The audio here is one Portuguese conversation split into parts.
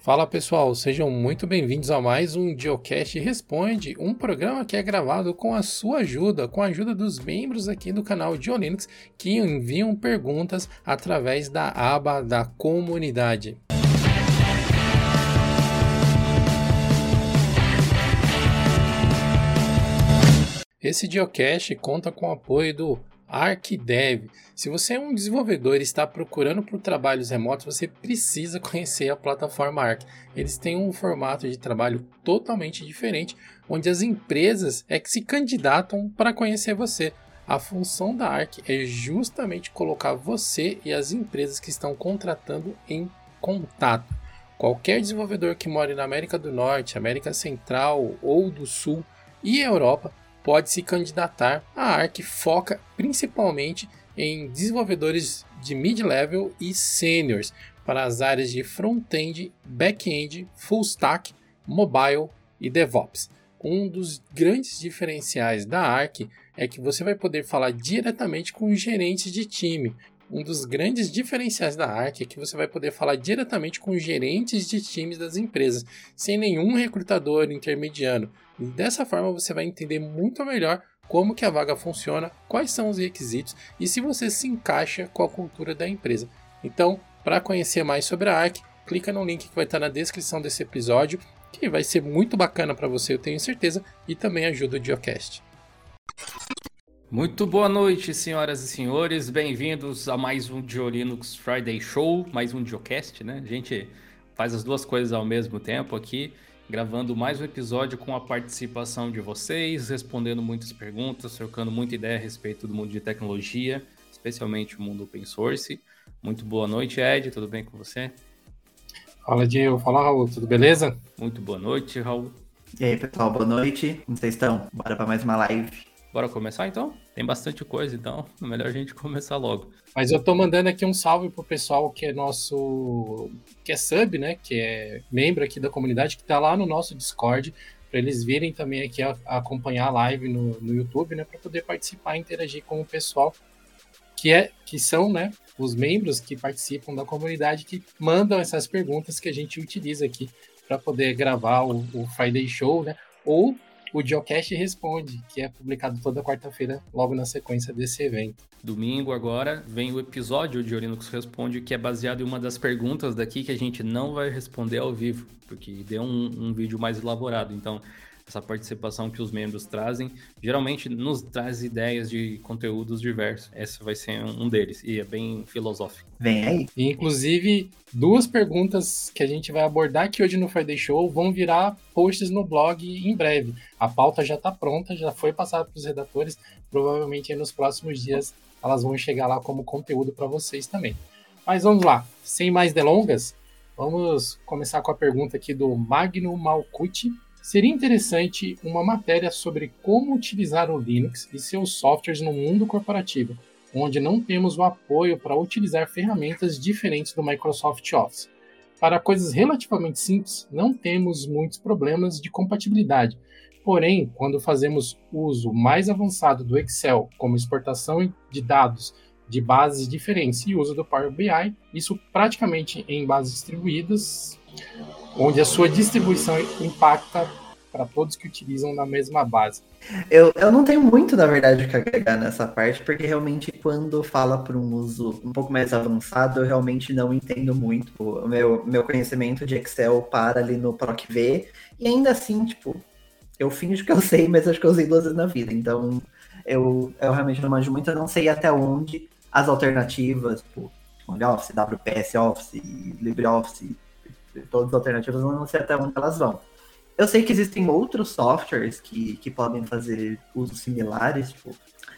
Fala pessoal, sejam muito bem-vindos a mais um Geocast Responde, um programa que é gravado com a sua ajuda, com a ajuda dos membros aqui do canal Geolinux que enviam perguntas através da aba da comunidade. Esse Geocast conta com o apoio do ArcDev. Se você é um desenvolvedor e está procurando por trabalhos remotos, você precisa conhecer a plataforma Arc. Eles têm um formato de trabalho totalmente diferente, onde as empresas é que se candidatam para conhecer você. A função da Arc é justamente colocar você e as empresas que estão contratando em contato. Qualquer desenvolvedor que mora na América do Norte, América Central ou do Sul e Europa pode se candidatar. A ARC foca principalmente em desenvolvedores de mid-level e seniors para as áreas de front-end, back-end, full stack, mobile e DevOps. Um dos grandes diferenciais da ARC é que você vai poder falar diretamente com gerentes de time. Um dos grandes diferenciais da ARC é que você vai poder falar diretamente com gerentes de times das empresas, sem nenhum recrutador intermediário. E dessa forma você vai entender muito melhor como que a vaga funciona, quais são os requisitos e se você se encaixa com a cultura da empresa. Então, para conhecer mais sobre a ARC, clica no link que vai estar na descrição desse episódio, que vai ser muito bacana para você, eu tenho certeza, e também ajuda o Geocast. Muito boa noite, senhoras e senhores. Bem-vindos a mais um Geolinux Friday Show, mais um Geocast, né? A gente faz as duas coisas ao mesmo tempo aqui gravando mais um episódio com a participação de vocês, respondendo muitas perguntas, trocando muita ideia a respeito do mundo de tecnologia, especialmente o mundo open source. Muito boa noite, Ed, tudo bem com você? Fala, Diego. Fala, Raul, tudo beleza? Muito boa noite, Raul. E aí, pessoal, boa noite. Como vocês estão? Bora para mais uma live. Bora começar então? Tem bastante coisa, então é melhor a gente começar logo. Mas eu tô mandando aqui um salve pro pessoal que é nosso. que é sub, né? Que é membro aqui da comunidade, que tá lá no nosso Discord, para eles virem também aqui a, a acompanhar a live no, no YouTube, né? Para poder participar e interagir com o pessoal que, é, que são, né? Os membros que participam da comunidade que mandam essas perguntas que a gente utiliza aqui para poder gravar o, o Friday Show, né? Ou o Geocast Responde, que é publicado toda quarta-feira, logo na sequência desse evento. Domingo agora vem o episódio de Linux Responde, que é baseado em uma das perguntas daqui que a gente não vai responder ao vivo, porque deu um, um vídeo mais elaborado. Então, essa participação que os membros trazem, geralmente nos traz ideias de conteúdos diversos. Essa vai ser um deles, e é bem filosófico. Vem aí. E, inclusive, duas perguntas que a gente vai abordar aqui hoje no Friday Show vão virar posts no blog em breve. A pauta já está pronta, já foi passada para os redatores, provavelmente nos próximos dias elas vão chegar lá como conteúdo para vocês também. Mas vamos lá, sem mais delongas, vamos começar com a pergunta aqui do Magno Malcuti. Seria interessante uma matéria sobre como utilizar o Linux e seus softwares no mundo corporativo, onde não temos o apoio para utilizar ferramentas diferentes do Microsoft Office. Para coisas relativamente simples, não temos muitos problemas de compatibilidade. Porém, quando fazemos uso mais avançado do Excel, como exportação de dados de bases diferentes e uso do Power BI, isso praticamente em bases distribuídas, onde a sua distribuição impacta para todos que utilizam na mesma base. Eu, eu não tenho muito, na verdade, o que agregar nessa parte, porque realmente quando fala para um uso um pouco mais avançado, eu realmente não entendo muito. O meu, meu conhecimento de Excel para ali no PROC-V, e ainda assim, tipo, eu finjo que eu sei, mas acho que eu usei duas vezes na vida. Então, eu, eu realmente não manjo muito, eu não sei até onde as alternativas, tipo, OnlyOffice, WPS Office, LibreOffice, todas as alternativas, eu não sei até onde elas vão. Eu sei que existem outros softwares que, que podem fazer usos similares, tipo,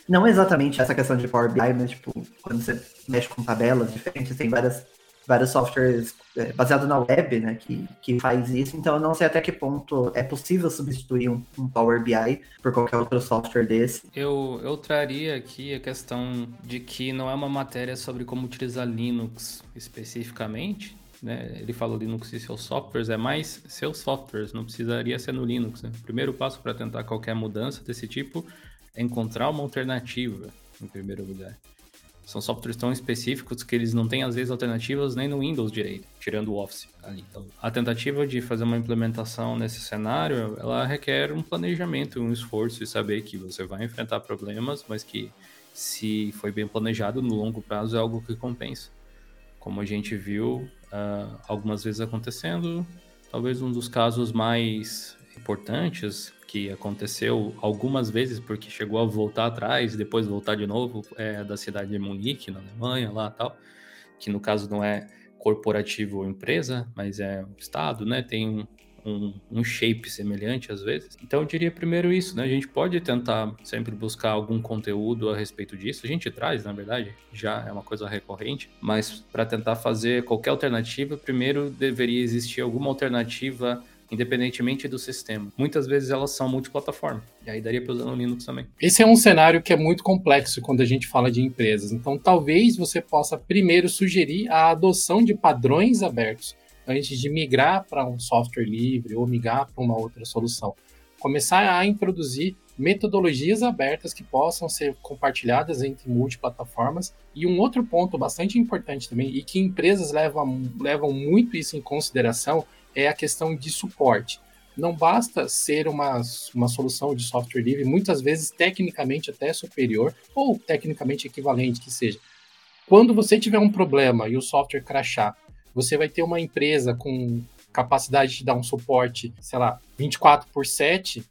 não exatamente essa questão de Power BI, mas tipo, quando você mexe com tabelas diferentes, tem várias, vários softwares é, baseados na web, né, que, que faz isso, então eu não sei até que ponto é possível substituir um, um Power BI por qualquer outro software desse. Eu, eu traria aqui a questão de que não é uma matéria sobre como utilizar Linux especificamente, né? Ele falou Linux e seus softwares, é mais seus softwares, não precisaria ser no Linux. Né? O primeiro passo para tentar qualquer mudança desse tipo é encontrar uma alternativa, em primeiro lugar. São softwares tão específicos que eles não têm, às vezes, alternativas nem no Windows direito, tirando o Office ali. Então, a tentativa de fazer uma implementação nesse cenário, ela requer um planejamento, um esforço e saber que você vai enfrentar problemas, mas que se foi bem planejado no longo prazo é algo que compensa. Como a gente viu uh, algumas vezes acontecendo, talvez um dos casos mais importantes que aconteceu algumas vezes, porque chegou a voltar atrás depois voltar de novo, é da cidade de Munique, na Alemanha, lá tal, que no caso não é corporativo ou empresa, mas é um estado, né? Tem um, um, shape semelhante às vezes. Então eu diria primeiro isso, né? A gente pode tentar sempre buscar algum conteúdo a respeito disso. A gente traz, na verdade, já é uma coisa recorrente, mas para tentar fazer qualquer alternativa, primeiro deveria existir alguma alternativa independentemente do sistema. Muitas vezes elas são multiplataforma, e aí daria para usar no Linux também. Esse é um cenário que é muito complexo quando a gente fala de empresas. Então, talvez você possa primeiro sugerir a adoção de padrões abertos antes de migrar para um software livre ou migrar para uma outra solução. Começar a introduzir metodologias abertas que possam ser compartilhadas entre multiplataformas. E um outro ponto bastante importante também, e que empresas levam, levam muito isso em consideração, é a questão de suporte. Não basta ser uma, uma solução de software livre, muitas vezes tecnicamente até superior, ou tecnicamente equivalente que seja. Quando você tiver um problema e o software crashar, você vai ter uma empresa com capacidade de dar um suporte, sei lá, 24 por 7,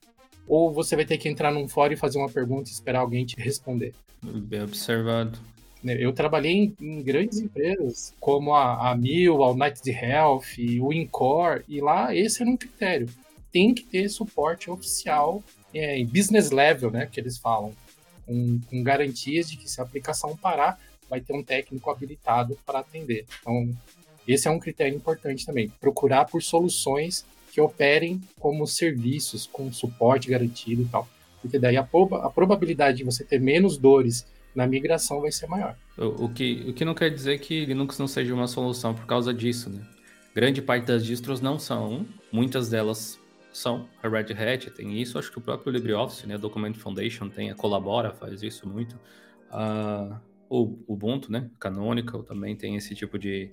ou você vai ter que entrar num fórum e fazer uma pergunta e esperar alguém te responder. Bem observado. Né, eu trabalhei em, em, grandes empresas, como a, a Mil, a United Health, o Incor, e lá esse era um critério. Tem que ter suporte oficial é, em business level, né, que eles falam, com, com garantias de que se a aplicação parar, vai ter um técnico habilitado para atender. Então, esse é um critério importante também. Procurar por soluções que operem como serviços, com suporte garantido e tal. Porque daí a, a probabilidade de você ter menos dores na migração vai ser maior. O, o, que, o que não quer dizer que Linux não seja uma solução por causa disso, né? Grande parte das distros não são, muitas delas são. A Red Hat tem isso, acho que o próprio LibreOffice, né, Document Foundation tem, a Colabora faz isso muito. Uh, o Ubuntu, né, Canonical também tem esse tipo de,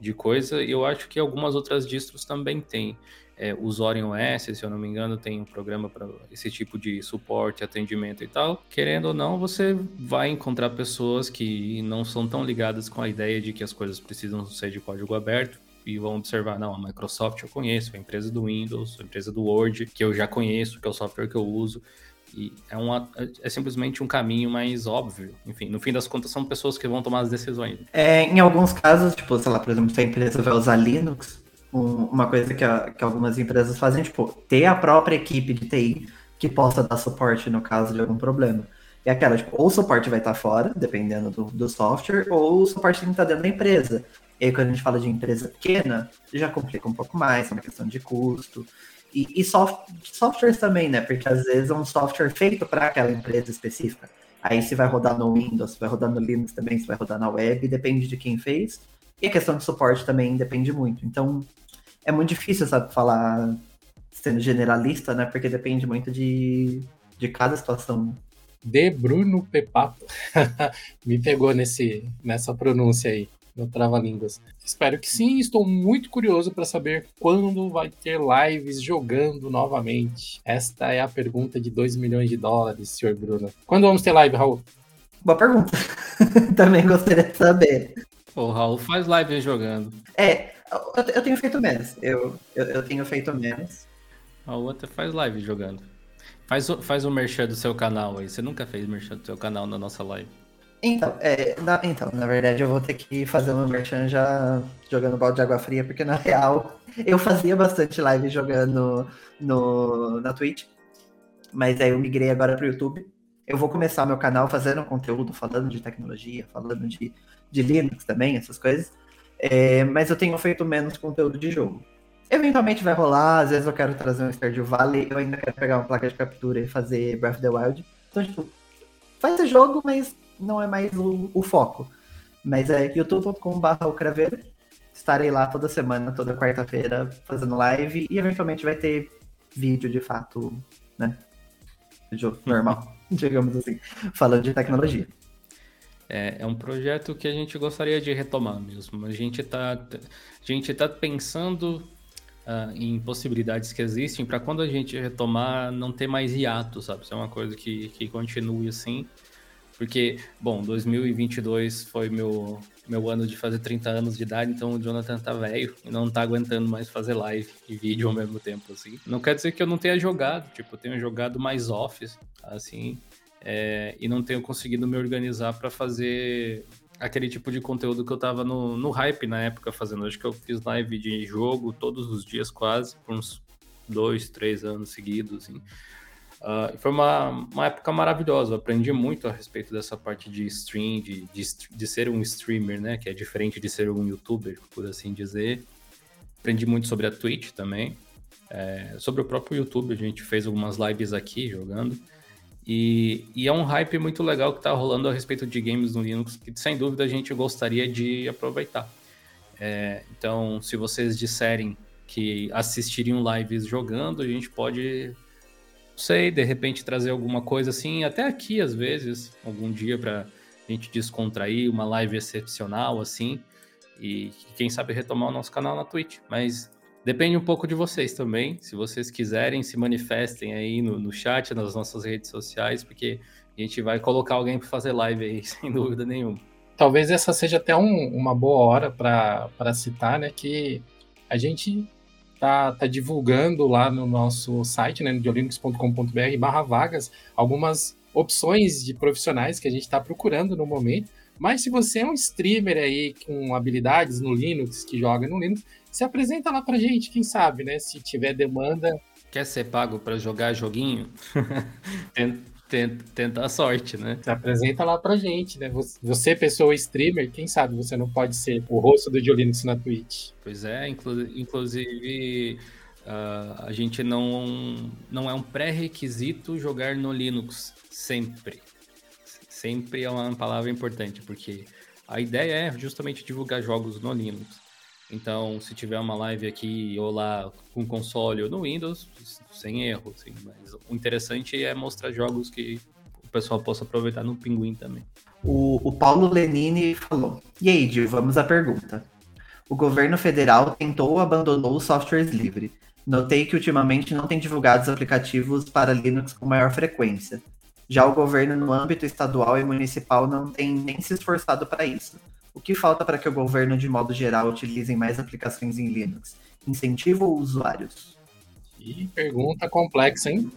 de coisa, e eu acho que algumas outras distros também têm é, os Orion OS, se eu não me engano, tem um programa para esse tipo de suporte, atendimento e tal. Querendo ou não, você vai encontrar pessoas que não são tão ligadas com a ideia de que as coisas precisam ser de código aberto e vão observar, não, a Microsoft eu conheço, a empresa do Windows, a empresa do Word, que eu já conheço, que é o software que eu uso. E é, uma, é simplesmente um caminho mais óbvio. Enfim, no fim das contas, são pessoas que vão tomar as decisões. É, em alguns casos, tipo, sei lá, por exemplo, se a empresa vai usar Linux, um, uma coisa que, a, que algumas empresas fazem, tipo, ter a própria equipe de TI que possa dar suporte no caso de algum problema. É aquela, tipo, ou o suporte vai estar fora, dependendo do, do software, ou o suporte tem que estar dentro da empresa. E aí, quando a gente fala de empresa pequena, já complica um pouco mais, é uma questão de custo. E, e soft, softwares também, né? Porque às vezes é um software feito para aquela empresa específica. Aí se vai rodar no Windows, se vai rodar no Linux também, se vai rodar na web, depende de quem fez. E a questão de suporte também depende muito. Então, é muito difícil, sabe, falar sendo generalista, né? Porque depende muito de, de cada situação. De Bruno Pepato. Me pegou nesse, nessa pronúncia aí, no Trava-Línguas. Espero que sim, estou muito curioso para saber quando vai ter lives jogando novamente. Esta é a pergunta de 2 milhões de dólares, senhor Bruno. Quando vamos ter live, Raul? Boa pergunta. Também gostaria de saber. O Raul faz live jogando. É, eu, eu tenho feito menos. Eu, eu, eu, tenho feito menos. A outra faz live jogando. Faz, faz o merchan do seu canal aí. Você nunca fez merchan do seu canal na nossa live. Então, é, na, então, na verdade eu vou ter que fazer uma merchan já jogando balde de água fria, porque na real eu fazia bastante live jogando no, na Twitch, mas aí eu migrei agora pro YouTube. Eu vou começar meu canal fazendo conteúdo, falando de tecnologia, falando de, de Linux também, essas coisas. É, mas eu tenho feito menos conteúdo de jogo. Eventualmente vai rolar, às vezes eu quero trazer um Stardew Valley, eu ainda quero pegar uma placa de captura e fazer Breath of the Wild. Então, tipo, faz ser jogo, mas não é mais o, o foco. Mas é youtube.com.br. Estarei lá toda semana, toda quarta-feira, fazendo live e eventualmente vai ter vídeo de fato, né? Jogo normal, digamos assim, falando de tecnologia. é, é, um projeto que a gente gostaria de retomar mesmo. A gente está a gente tá pensando uh, em possibilidades que existem para quando a gente retomar não ter mais hiato, sabe? Isso é uma coisa que, que continue assim. Porque, bom, 2022 foi meu, meu ano de fazer 30 anos de idade, então o Jonathan tá velho e não tá aguentando mais fazer live e vídeo ao mesmo tempo, assim. Não quer dizer que eu não tenha jogado, tipo, eu tenho jogado mais off, assim, é, e não tenho conseguido me organizar para fazer aquele tipo de conteúdo que eu tava no, no hype na época fazendo. Acho que eu fiz live de jogo todos os dias quase, por uns dois, três anos seguidos, assim. Uh, foi uma, uma época maravilhosa, eu aprendi muito a respeito dessa parte de stream, de, de, de, ser um streamer, né? Que é diferente de ser um youtuber, por assim dizer. Aprendi muito sobre a Twitch também. É, sobre o próprio YouTube, a gente fez algumas lives aqui jogando. E, e, é um hype muito legal que está rolando a respeito de games no Linux, que sem dúvida a gente gostaria de aproveitar. É, então, se vocês disserem que assistiriam lives jogando, a gente pode, não sei, de repente trazer alguma coisa assim, até aqui às vezes, algum dia para a gente descontrair, uma live excepcional assim, e quem sabe retomar o nosso canal na Twitch. Mas Depende um pouco de vocês também. Se vocês quiserem, se manifestem aí no, no chat, nas nossas redes sociais, porque a gente vai colocar alguém para fazer live aí, sem dúvida nenhuma. Talvez essa seja até um, uma boa hora para citar, né? Que a gente tá, tá divulgando lá no nosso site, né, no barra vagas, algumas opções de profissionais que a gente está procurando no momento. Mas se você é um streamer aí com habilidades no Linux, que joga no Linux, se apresenta lá pra gente, quem sabe, né? Se tiver demanda. Quer ser pago para jogar joguinho? tenta, tenta a sorte, né? Se apresenta lá pra gente, né? Você, pessoa streamer, quem sabe você não pode ser o rosto do Diolinux na Twitch. Pois é, inclu inclusive uh, a gente não, não é um pré-requisito jogar no Linux, sempre. Sempre é uma palavra importante, porque a ideia é justamente divulgar jogos no Linux. Então, se tiver uma live aqui ou lá com console ou no Windows, sem erro, assim. Mas o interessante é mostrar jogos que o pessoal possa aproveitar no Pinguim também. O, o Paulo Lenini falou: E aí, Gil, vamos à pergunta. O governo federal tentou ou abandonou os softwares livres. Notei que ultimamente não tem divulgado os aplicativos para Linux com maior frequência. Já o governo no âmbito estadual e municipal não tem nem se esforçado para isso. O que falta para que o governo, de modo geral, utilize mais aplicações em Linux? Incentivo ou usuários? E pergunta complexa, hein?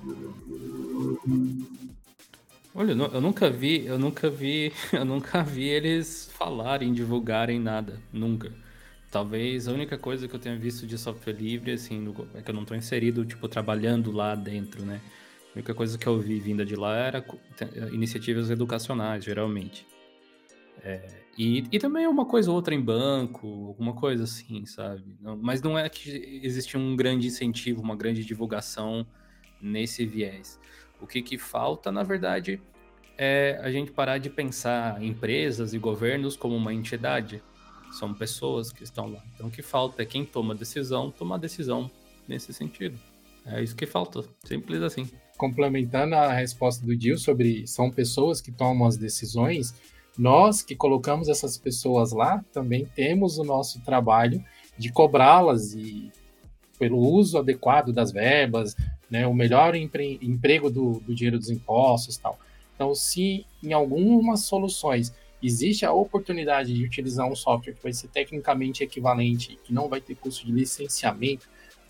Olha, eu nunca vi, eu nunca vi, eu nunca vi eles falarem, divulgarem nada, nunca. Talvez a única coisa que eu tenha visto de software livre, assim, no, é que eu não estou inserido, tipo, trabalhando lá dentro, né? A única coisa que eu vi vinda de lá era iniciativas educacionais, geralmente. É, e, e também uma coisa ou outra em banco, alguma coisa assim, sabe? Mas não é que existe um grande incentivo, uma grande divulgação nesse viés. O que, que falta, na verdade, é a gente parar de pensar empresas e governos como uma entidade. São pessoas que estão lá. Então, o que falta é quem toma decisão, tomar decisão nesse sentido. É isso que falta, simples assim. Complementando a resposta do Dil sobre são pessoas que tomam as decisões, nós que colocamos essas pessoas lá também temos o nosso trabalho de cobrá-las e pelo uso adequado das verbas, né, o melhor empre emprego do, do dinheiro dos impostos tal. Então, se em algumas soluções existe a oportunidade de utilizar um software que vai ser tecnicamente equivalente, que não vai ter custo de licenciamento,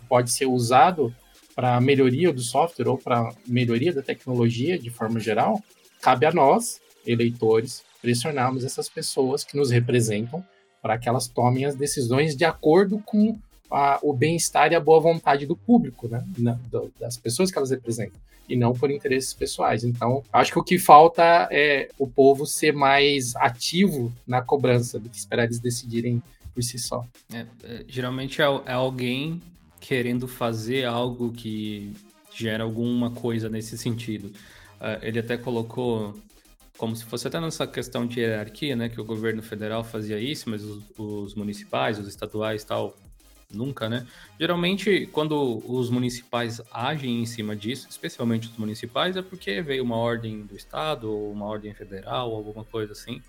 pode ser usado para melhoria do software ou para melhoria da tecnologia de forma geral, cabe a nós, eleitores, pressionarmos essas pessoas que nos representam para que elas tomem as decisões de acordo com a, o bem-estar e a boa vontade do público, né? Na, do, das pessoas que elas representam, e não por interesses pessoais. Então, acho que o que falta é o povo ser mais ativo na cobrança do que esperar eles decidirem por si só. É, é, geralmente é, é alguém querendo fazer algo que gera alguma coisa nesse sentido. Uh, ele até colocou como se fosse até nessa questão de hierarquia, né, que o governo federal fazia isso, mas os, os municipais, os estaduais tal, nunca, né? Geralmente, quando os municipais agem em cima disso, especialmente os municipais, é porque veio uma ordem do estado, ou uma ordem federal, alguma coisa assim.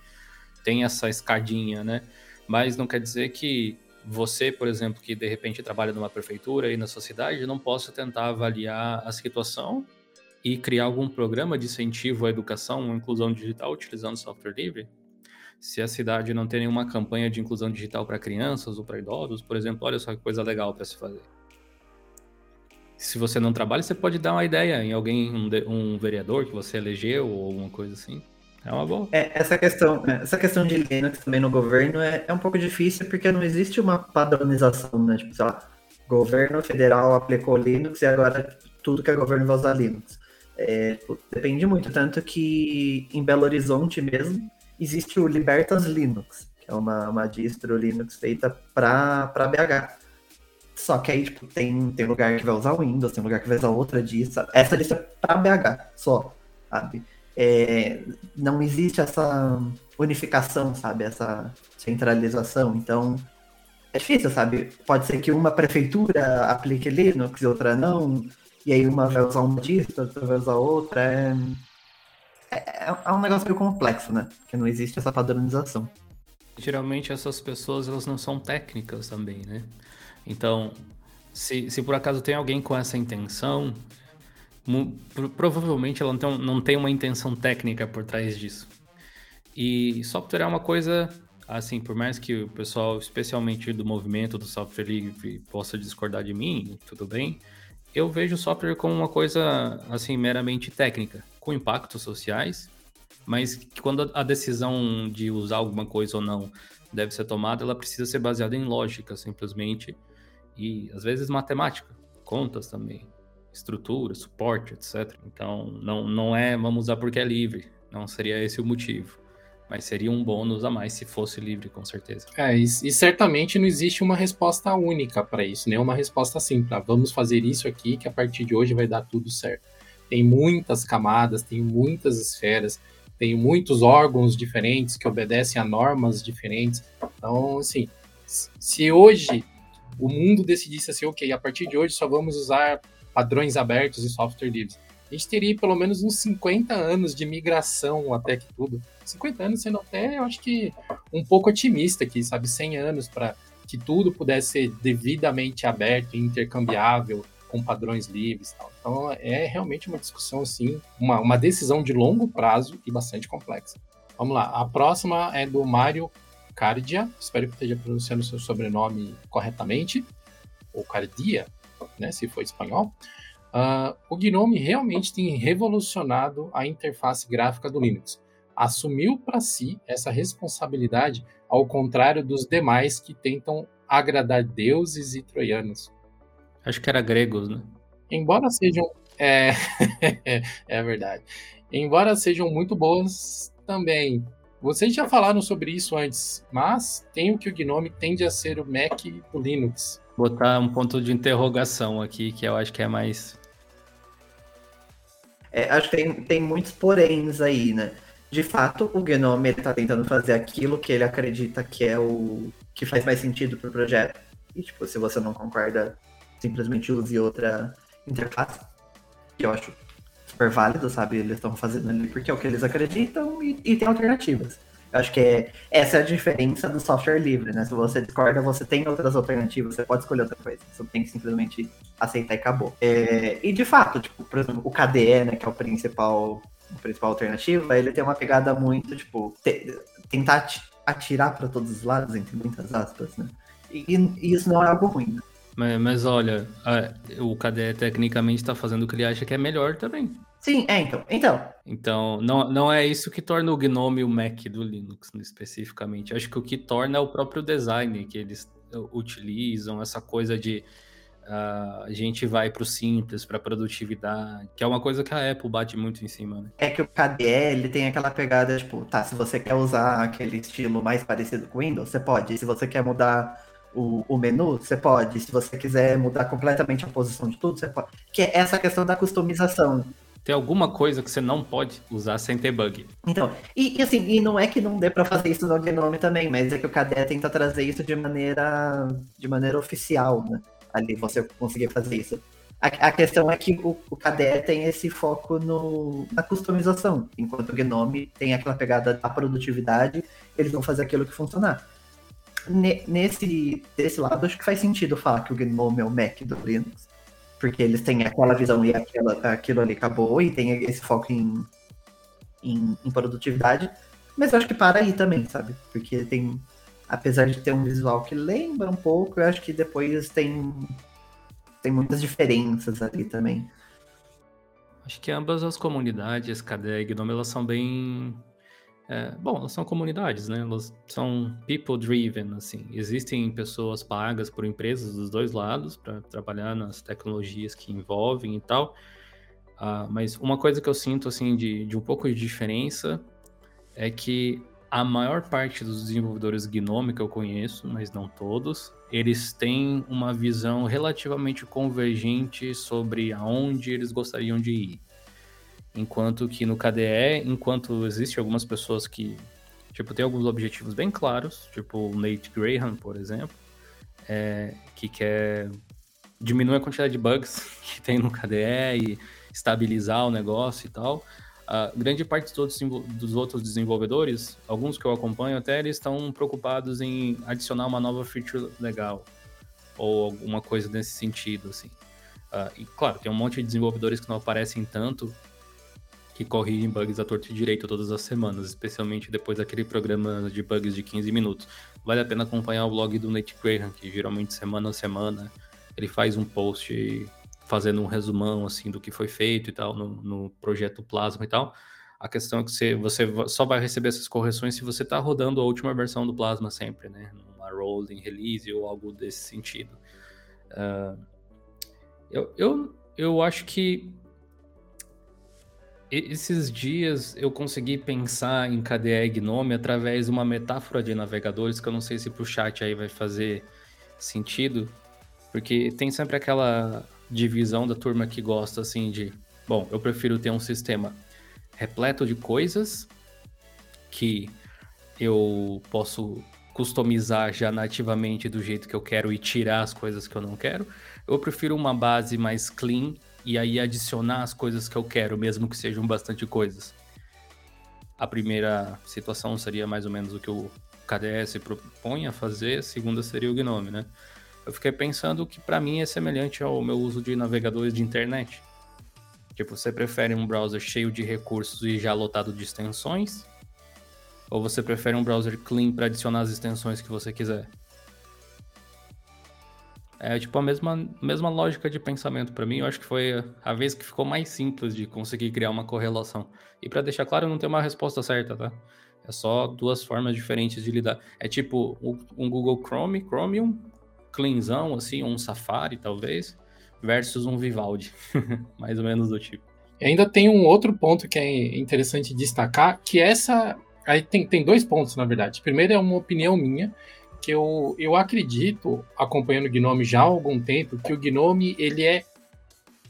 tem essa escadinha, né? Mas não quer dizer que você, por exemplo, que de repente trabalha numa prefeitura e na sua cidade, não possa tentar avaliar a situação e criar algum programa de incentivo à educação ou inclusão digital utilizando software livre? Se a cidade não tem nenhuma campanha de inclusão digital para crianças ou para idosos, por exemplo, olha só que coisa legal para se fazer. Se você não trabalha, você pode dar uma ideia em alguém, um, um vereador que você elegeu ou alguma coisa assim. É uma boa. É, essa questão, é, essa questão de Linux também no governo é, é um pouco difícil porque não existe uma padronização, né? Tipo, sei lá, governo federal aplicou Linux e agora tudo que é governo vai usar Linux. É, tipo, depende muito, tanto que em Belo Horizonte mesmo existe o Libertas Linux, que é uma, uma distro Linux feita para BH. Só que aí, tipo, tem, tem lugar que vai usar Windows, tem lugar que vai usar outra distro. Essa lista é para BH só, sabe? é, não existe essa unificação, sabe? Essa centralização. Então, é difícil, sabe? Pode ser que uma prefeitura aplique Linux e outra não, e aí uma vai usar uma distro, outra vai usar outra. É... É, é um negócio meio complexo, né? Que não existe essa padronização. Geralmente essas pessoas elas não são técnicas também, né? Então, se, se por acaso tem alguém com essa intenção, provavelmente ela não tem, não tem uma intenção técnica por trás disso. E software é uma coisa, assim, por mais que o pessoal, especialmente do movimento do software livre, possa discordar de mim, tudo bem, eu vejo o software como uma coisa, assim, meramente técnica, com impactos sociais, mas que quando a decisão de usar alguma coisa ou não deve ser tomada, ela precisa ser baseada em lógica, simplesmente, e às vezes matemática, contas também estrutura, suporte, etc. Então, não, não é vamos usar porque é livre, não seria esse o motivo. Mas seria um bônus a mais se fosse livre, com certeza. É, e, e certamente não existe uma resposta única para isso, nem uma resposta simples. Vamos fazer isso aqui que a partir de hoje vai dar tudo certo. Tem muitas camadas, tem muitas esferas, tem muitos órgãos diferentes que obedecem a normas diferentes. Então, assim, se hoje o mundo decidisse assim, ok, a partir de hoje só vamos usar padrões abertos e software livres. A gente teria pelo menos uns 50 anos de migração até que tudo. 50 anos sendo até, eu acho que um pouco otimista aqui, sabe? 100 anos para que tudo pudesse ser devidamente aberto e intercambiável com padrões livres. Tal. Então é realmente uma discussão assim, uma, uma decisão de longo prazo e bastante complexa. Vamos lá, a próxima é do Mário Cardia, espero que esteja pronunciando seu sobrenome corretamente, ou Cardia, né, se for espanhol, uh, o GNOME realmente tem revolucionado a interface gráfica do Linux. Assumiu para si essa responsabilidade, ao contrário dos demais que tentam agradar deuses e troianos. Acho que era gregos, né? Embora sejam. É, é verdade. Embora sejam muito boas também. Vocês já falaram sobre isso antes, mas tenho que o GNOME tende a ser o Mac do Linux botar um ponto de interrogação aqui, que eu acho que é mais. É, acho que tem, tem muitos poréns aí, né? De fato, o Gnome está tentando fazer aquilo que ele acredita que é o que faz mais sentido para o projeto. E, tipo, se você não concorda, simplesmente use outra interface. Que eu acho super válido, sabe? Eles estão fazendo ali porque é o que eles acreditam e, e tem alternativas. Acho que é, essa é a diferença do software livre, né? Se você discorda, você tem outras alternativas, você pode escolher outra coisa. Você tem que simplesmente aceitar e acabou. É, e de fato, tipo, por exemplo, o KDE, né, que é o principal, a principal alternativa, ele tem uma pegada muito, tipo, te, tentar atirar para todos os lados, entre muitas aspas, né? E, e isso não é algo ruim. Né? Mas, mas, olha, a, o KDE tecnicamente está fazendo o que ele acha que é melhor também. Sim, é, então. Então, então não, não é isso que torna o GNOME o Mac do Linux, especificamente. acho que o que torna é o próprio design que eles uh, utilizam, essa coisa de uh, a gente vai para o simples, para produtividade, que é uma coisa que a Apple bate muito em cima, né? É que o KDE tem aquela pegada, tipo, tá, se você quer usar aquele estilo mais parecido com o Windows, você pode. Se você quer mudar o, o, menu, você pode. Se você quiser mudar completamente a posição de tudo, você pode. Que é essa questão da customização. Tem alguma coisa que você não pode usar sem ter bug. Então, e, e assim, e não é que não dê para fazer isso no Gnome também, mas é que o KDE tenta trazer isso de maneira de maneira oficial, né? Ali você conseguir fazer isso. A, a questão é que o, o KDE tem esse foco no, na customização, enquanto o Gnome tem aquela pegada da produtividade, eles vão fazer aquilo que funcionar. nesse desse lado, acho que faz sentido falar que o Gnome é o Mac do Linux, porque eles têm aquela visão e aquela, aquilo ali acabou, e tem esse foco em, em, em produtividade, mas eu acho que para aí também, sabe? Porque tem, apesar de ter um visual que lembra um pouco, eu acho que depois tem tem muitas diferenças ali também. Acho que ambas as comunidades, KDE e Gnome, elas são bem. É, bom, elas são comunidades, né? Elas são people-driven, assim. Existem pessoas pagas por empresas dos dois lados para trabalhar nas tecnologias que envolvem e tal. Uh, mas uma coisa que eu sinto, assim, de, de um pouco de diferença é que a maior parte dos desenvolvedores Gnome que eu conheço, mas não todos, eles têm uma visão relativamente convergente sobre aonde eles gostariam de ir. Enquanto que no KDE, enquanto existe algumas pessoas que, tipo, tem alguns objetivos bem claros, tipo o Nate Graham, por exemplo, é, que quer diminuir a quantidade de bugs que tem no KDE e estabilizar o negócio e tal. A grande parte dos, dos outros desenvolvedores, alguns que eu acompanho até, eles estão preocupados em adicionar uma nova feature legal ou alguma coisa nesse sentido, assim. Uh, e claro, tem um monte de desenvolvedores que não aparecem tanto que corrigem bugs à torta e direito todas as semanas, especialmente depois daquele programa de bugs de 15 minutos. Vale a pena acompanhar o blog do Nate Graham, que geralmente semana a semana ele faz um post fazendo um resumão assim do que foi feito e tal no, no projeto Plasma e tal. A questão é que você, você só vai receber essas correções se você está rodando a última versão do Plasma sempre, né? Uma rolling release ou algo desse sentido. Uh, eu, eu, eu acho que esses dias eu consegui pensar em KDE Gnome através de uma metáfora de navegadores que eu não sei se para o chat aí vai fazer sentido, porque tem sempre aquela divisão da turma que gosta assim de, bom, eu prefiro ter um sistema repleto de coisas que eu posso customizar já nativamente do jeito que eu quero e tirar as coisas que eu não quero. Eu prefiro uma base mais clean e aí adicionar as coisas que eu quero, mesmo que sejam bastante coisas. A primeira situação seria mais ou menos o que o KDS propõe a fazer, a segunda seria o Gnome, né? eu fiquei pensando que para mim é semelhante ao meu uso de navegadores de internet. Tipo, você prefere um browser cheio de recursos e já lotado de extensões? Ou você prefere um browser clean para adicionar as extensões que você quiser? É tipo a mesma, mesma lógica de pensamento para mim. Eu acho que foi a vez que ficou mais simples de conseguir criar uma correlação. E para deixar claro, não tem uma resposta certa, tá? É só duas formas diferentes de lidar. É tipo um Google Chrome, Chromium cleanzão, assim, um Safari, talvez, versus um Vivaldi. Mais ou menos do tipo. E ainda tem um outro ponto que é interessante destacar, que essa... Aí tem, tem dois pontos, na verdade. Primeiro é uma opinião minha, que eu, eu acredito, acompanhando o Gnome já há algum tempo, que o Gnome, ele é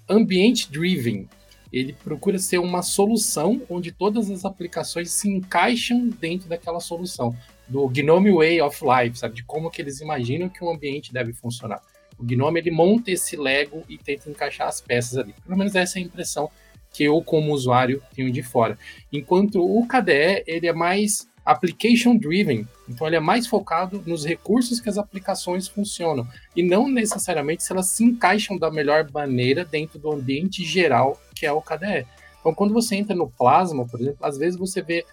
ambiente-driven. Ele procura ser uma solução onde todas as aplicações se encaixam dentro daquela solução do Gnome Way of Life, sabe? De como que eles imaginam que um ambiente deve funcionar. O Gnome, ele monta esse Lego e tenta encaixar as peças ali. Pelo menos essa é a impressão que eu, como usuário, tenho de fora. Enquanto o KDE, ele é mais application driven, então ele é mais focado nos recursos que as aplicações funcionam e não necessariamente se elas se encaixam da melhor maneira dentro do ambiente geral que é o KDE. Então, quando você entra no Plasma, por exemplo, às vezes você vê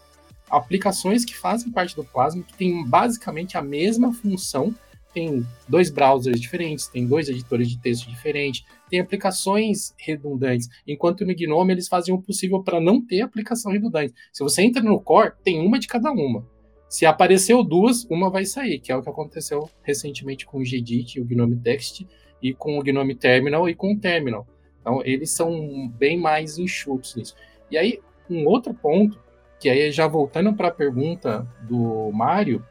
aplicações que fazem parte do Plasma que têm basicamente a mesma função. Tem dois browsers diferentes, tem dois editores de texto diferentes, tem aplicações redundantes. Enquanto no Gnome eles fazem o possível para não ter aplicação redundante. Se você entra no Core, tem uma de cada uma. Se apareceu duas, uma vai sair, que é o que aconteceu recentemente com o Gedit e o Gnome Text, e com o Gnome Terminal e com o Terminal. Então, eles são bem mais enxutos nisso. E aí, um outro ponto que aí já voltando para a pergunta do Mário,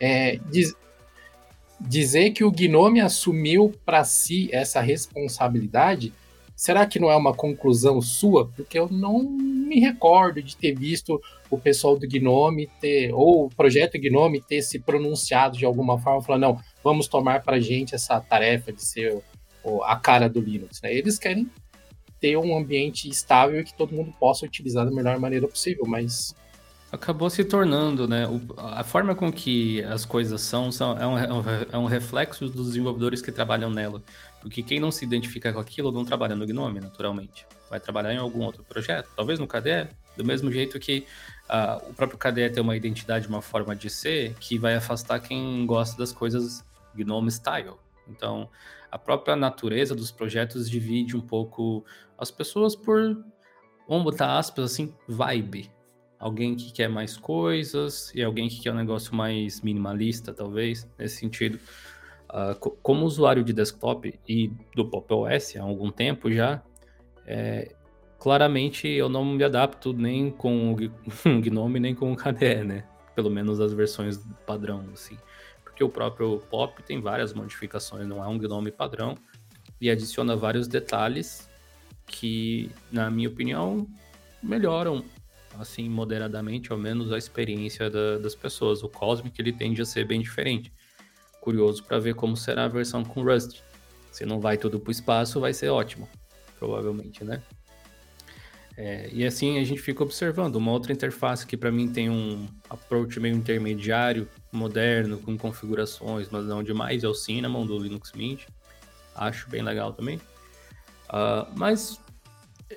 é, diz, dizer que o Gnome assumiu para si essa responsabilidade, será que não é uma conclusão sua? Porque eu não me recordo de ter visto o pessoal do Gnome ter, ou o projeto Gnome ter se pronunciado de alguma forma, falando, não, vamos tomar para gente essa tarefa de ser a cara do Linux, né? Eles querem ter um ambiente estável e que todo mundo possa utilizar da melhor maneira possível, mas acabou se tornando, né? a forma com que as coisas são, são é, um, é um reflexo dos desenvolvedores que trabalham nela. Porque quem não se identifica com aquilo não trabalha no Gnome, naturalmente. Vai trabalhar em algum outro projeto, talvez no KDE, do mesmo jeito que uh, o próprio KDE tem uma identidade, uma forma de ser, que vai afastar quem gosta das coisas Gnome style. Então, a própria natureza dos projetos divide um pouco as pessoas por, vamos botar aspas assim, vibe alguém que quer mais coisas e alguém que quer um negócio mais minimalista, talvez, nesse sentido. Uh, como usuário de desktop e do Pop OS há algum tempo já, é, claramente eu não me adapto nem com o Gnome nem com o KDE, né? Pelo menos as versões padrão, assim. Porque o próprio Pop tem várias modificações, não é um Gnome padrão, e adiciona vários detalhes que, na minha opinião, melhoram assim, moderadamente, ao menos, a experiência da, das pessoas. O Cosmic, ele tende a ser bem diferente. Curioso para ver como será a versão com Rust. Se não vai tudo para o espaço, vai ser ótimo, provavelmente, né? É, e assim a gente fica observando. Uma outra interface que para mim tem um approach meio intermediário, moderno, com configurações, mas não demais, é o Cinnamon do Linux Mint. Acho bem legal também. Uh, mas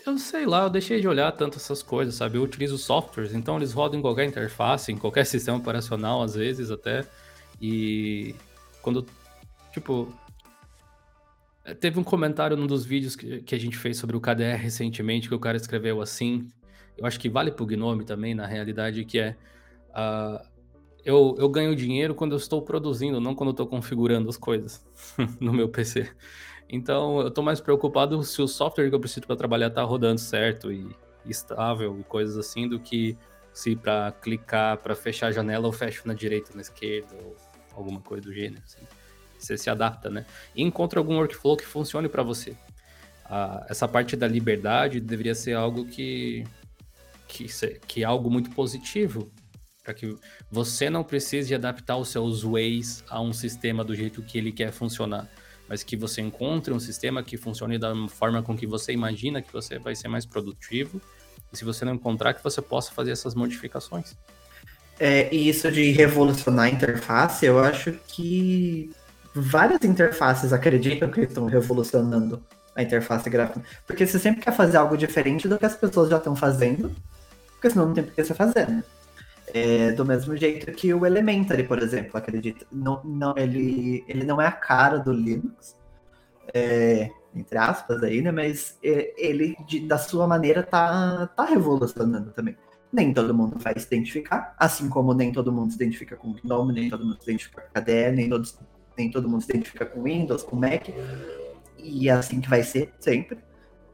eu sei lá, eu deixei de olhar tanto essas coisas, sabe? Eu utilizo softwares, então eles rodam em qualquer interface, em qualquer sistema operacional, às vezes até. E quando, tipo, teve um comentário num dos vídeos que, que a gente fez sobre o KDR recentemente, que o cara escreveu assim, eu acho que vale pro Gnome também, na realidade, que é... Uh, eu, eu ganho dinheiro quando eu estou produzindo, não quando eu estou configurando as coisas no meu PC. Então, eu estou mais preocupado se o software que eu preciso para trabalhar está rodando certo e estável e coisas assim, do que se para clicar, para fechar a janela, eu fecho na direita na esquerda, ou alguma coisa do gênero. Assim. Você se adapta, né? E encontra algum workflow que funcione para você. Ah, essa parte da liberdade deveria ser algo que, que, que é algo muito positivo para que você não precise adaptar os seus ways a um sistema do jeito que ele quer funcionar mas que você encontre um sistema que funcione da forma com que você imagina que você vai ser mais produtivo, e se você não encontrar, que você possa fazer essas modificações. É, e isso de revolucionar a interface, eu acho que várias interfaces acreditam que estão revolucionando a interface gráfica. Porque você sempre quer fazer algo diferente do que as pessoas já estão fazendo, porque senão não tem por que você fazer, né? É, do mesmo jeito que o Elementary, por exemplo, acredita. Não, não, ele, ele não é a cara do Linux, é, entre aspas aí, né? Mas é, ele, de, da sua maneira, tá, tá revolucionando também. Nem todo mundo vai se identificar, assim como nem todo mundo se identifica com GNOME, nem todo mundo se identifica com KDE, nem, todos, nem todo mundo se identifica com Windows, com Mac. E é assim que vai ser sempre.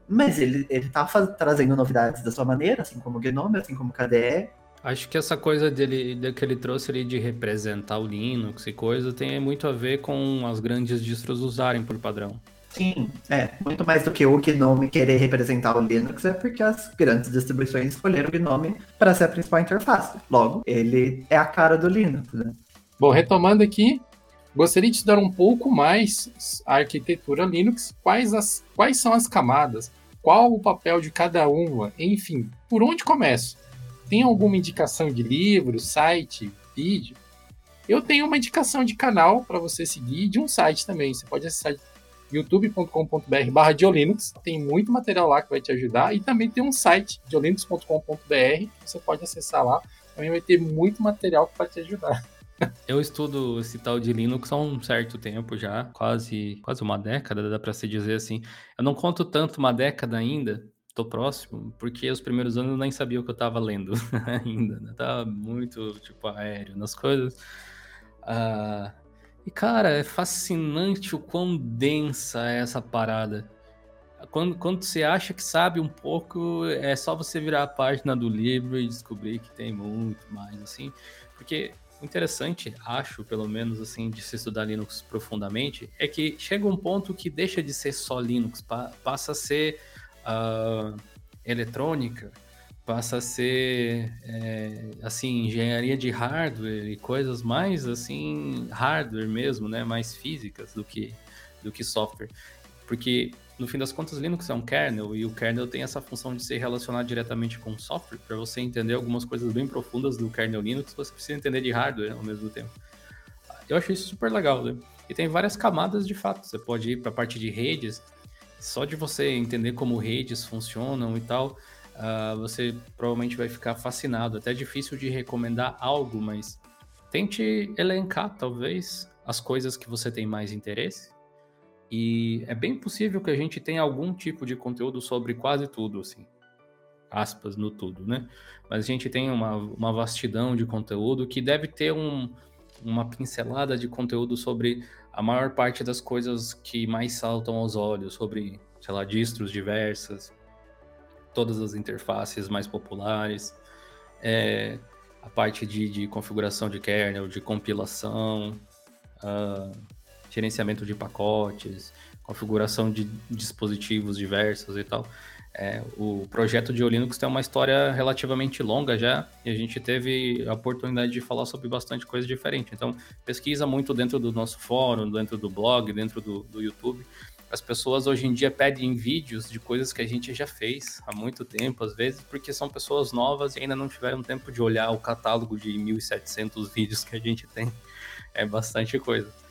Mas ele, ele tá faz, trazendo novidades da sua maneira, assim como o GNOME, assim como o KDE, Acho que essa coisa dele, que ele trouxe ali de representar o Linux e coisa tem muito a ver com as grandes distros usarem por padrão. Sim, é. Muito mais do que o Gnome querer representar o Linux, é porque as grandes distribuições escolheram o Gnome para ser a principal interface. Logo, ele é a cara do Linux, né? Bom, retomando aqui, gostaria de estudar um pouco mais a arquitetura Linux, quais, as, quais são as camadas, qual o papel de cada uma, enfim, por onde começo? Tem alguma indicação de livro, site, vídeo? Eu tenho uma indicação de canal para você seguir de um site também. Você pode acessar youtube.com.br barra Diolinux. Tem muito material lá que vai te ajudar. E também tem um site, diolinux.com.br, você pode acessar lá. Também vai ter muito material para te ajudar. Eu estudo esse tal de Linux há um certo tempo já, quase, quase uma década, dá para se dizer assim. Eu não conto tanto uma década ainda, tô próximo, porque os primeiros anos eu nem sabia o que eu tava lendo ainda, né? Tava muito, tipo, aéreo nas coisas. Uh, e, cara, é fascinante o quão densa é essa parada. Quando, quando você acha que sabe um pouco, é só você virar a página do livro e descobrir que tem muito mais, assim. Porque o interessante, acho, pelo menos, assim, de se estudar Linux profundamente, é que chega um ponto que deixa de ser só Linux, passa a ser eletrônica passa a ser é, assim engenharia de hardware e coisas mais assim hardware mesmo, né, mais físicas do que do que software. porque no fim das contas Linux é um kernel e o kernel tem essa função de se relacionar diretamente com software. Para você entender algumas coisas bem profundas do kernel Linux, você precisa entender de hardware ao mesmo tempo. Eu acho isso super legal, né? E tem várias camadas de fato. Você pode ir para a parte de redes, só de você entender como redes funcionam e tal, uh, você provavelmente vai ficar fascinado. Até é difícil de recomendar algo, mas tente elencar, talvez, as coisas que você tem mais interesse. E é bem possível que a gente tenha algum tipo de conteúdo sobre quase tudo, assim. Aspas no tudo, né? Mas a gente tem uma, uma vastidão de conteúdo que deve ter um, uma pincelada de conteúdo sobre a maior parte das coisas que mais saltam aos olhos, sobre, sei lá, distros diversas, todas as interfaces mais populares, é, a parte de, de, configuração de kernel, de compilação, uh, gerenciamento de pacotes, configuração de dispositivos diversos e tal. É, o projeto de Linux tem uma história relativamente longa já, e a gente teve a oportunidade de falar sobre bastante coisa diferente. Então, pesquisa muito dentro do nosso fórum, dentro do blog, dentro do, do YouTube. As pessoas hoje em dia pedem vídeos de coisas que a gente já fez há muito tempo, às vezes, porque são pessoas novas e ainda não tiveram tempo de olhar o catálogo de 1.700 vídeos que a gente tem. É bastante coisa.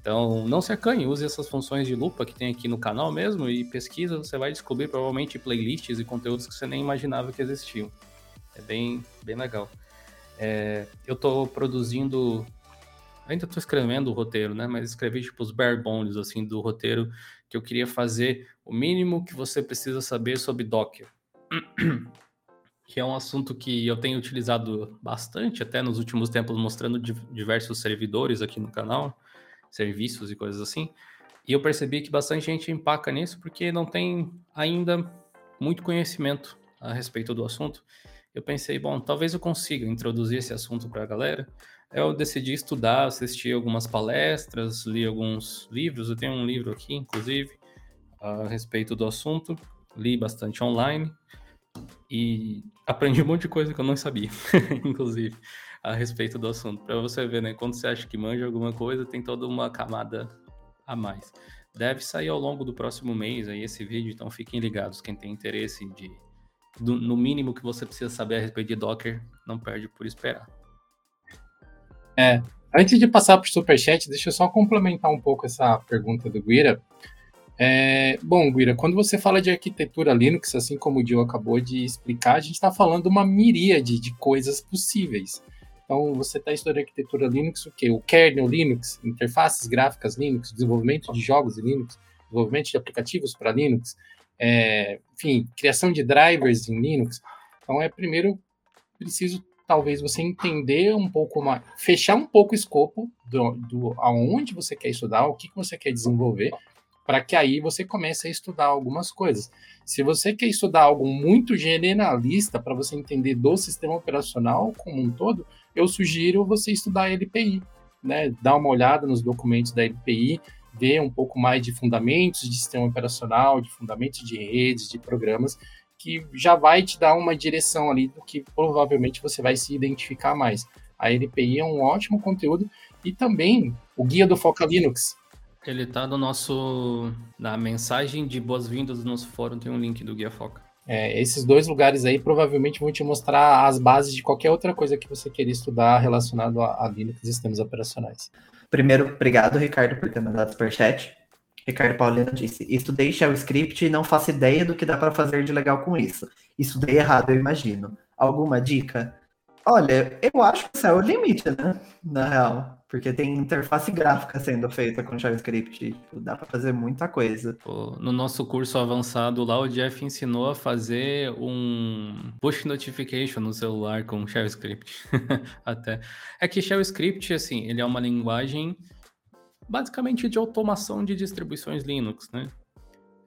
Então, não se acanhe, use essas funções de lupa que tem aqui no canal mesmo e pesquisa, você vai descobrir provavelmente playlists e conteúdos que você nem imaginava que existiam. É bem, bem legal. É, eu estou produzindo, ainda estou escrevendo o roteiro, né? Mas escrevi tipo os bare bones assim do roteiro que eu queria fazer o mínimo que você precisa saber sobre Docker. que é um assunto que eu tenho utilizado bastante até nos últimos tempos, mostrando diversos servidores aqui no canal serviços e coisas assim. E eu percebi que bastante gente empaca nisso porque não tem ainda muito conhecimento a respeito do assunto. Eu pensei, bom, talvez eu consiga introduzir esse assunto para a galera. Eu decidi estudar, assistir algumas palestras, li alguns livros. Eu tenho um livro aqui, inclusive, a respeito do assunto. Li bastante online e aprendi um monte de coisa que eu não sabia, inclusive a respeito do assunto. Para você ver, né? Quando você acha que manja alguma coisa, tem toda uma camada a mais. Deve sair ao longo do próximo mês aí esse vídeo, então fiquem ligados. Quem tem interesse de, do, no mínimo que você precisa saber a respeito de Docker, não perde por esperar. É, antes de passar para o Superchat, deixa eu só complementar um pouco essa pergunta do Guira. É, bom, Guira, quando você fala de arquitetura Linux, assim como o Dio acabou de explicar, a gente está falando uma miríade de coisas possíveis. Então, você está estudando arquitetura Linux, o quê? O kernel Linux, interfaces gráficas Linux, desenvolvimento de jogos Linux, desenvolvimento de aplicativos para Linux, é, enfim, criação de drivers em Linux. Então, é primeiro preciso talvez você entender um pouco mais, fechar um pouco o escopo do, do aonde você quer estudar, o que, que você quer desenvolver, para que aí você comece a estudar algumas coisas. Se você quer estudar algo muito generalista para você entender do sistema operacional como um todo, eu sugiro você estudar a LPI, né? Dar uma olhada nos documentos da LPI, ver um pouco mais de fundamentos de sistema operacional, de fundamentos de redes, de programas, que já vai te dar uma direção ali do que provavelmente você vai se identificar mais. A LPI é um ótimo conteúdo e também o guia do Foca Linux. Ele está no nosso na mensagem de boas-vindas do nosso fórum tem um link do guia Foca. É, esses dois lugares aí provavelmente vão te mostrar as bases de qualquer outra coisa que você queira estudar relacionado a, a Linux e sistemas operacionais. Primeiro, obrigado, Ricardo, por ter mandado superchat. Ricardo Paulino disse: Estudei Shell Script e não faço ideia do que dá para fazer de legal com isso. Estudei errado, eu imagino. Alguma dica? Olha, eu acho que isso é o limite, né? Na real. Porque tem interface gráfica sendo feita com JavaScript. Tipo, dá para fazer muita coisa. No nosso curso avançado lá, o Jeff ensinou a fazer um push notification no celular com JavaScript. Até. É que JavaScript, assim, ele é uma linguagem basicamente de automação de distribuições Linux, né?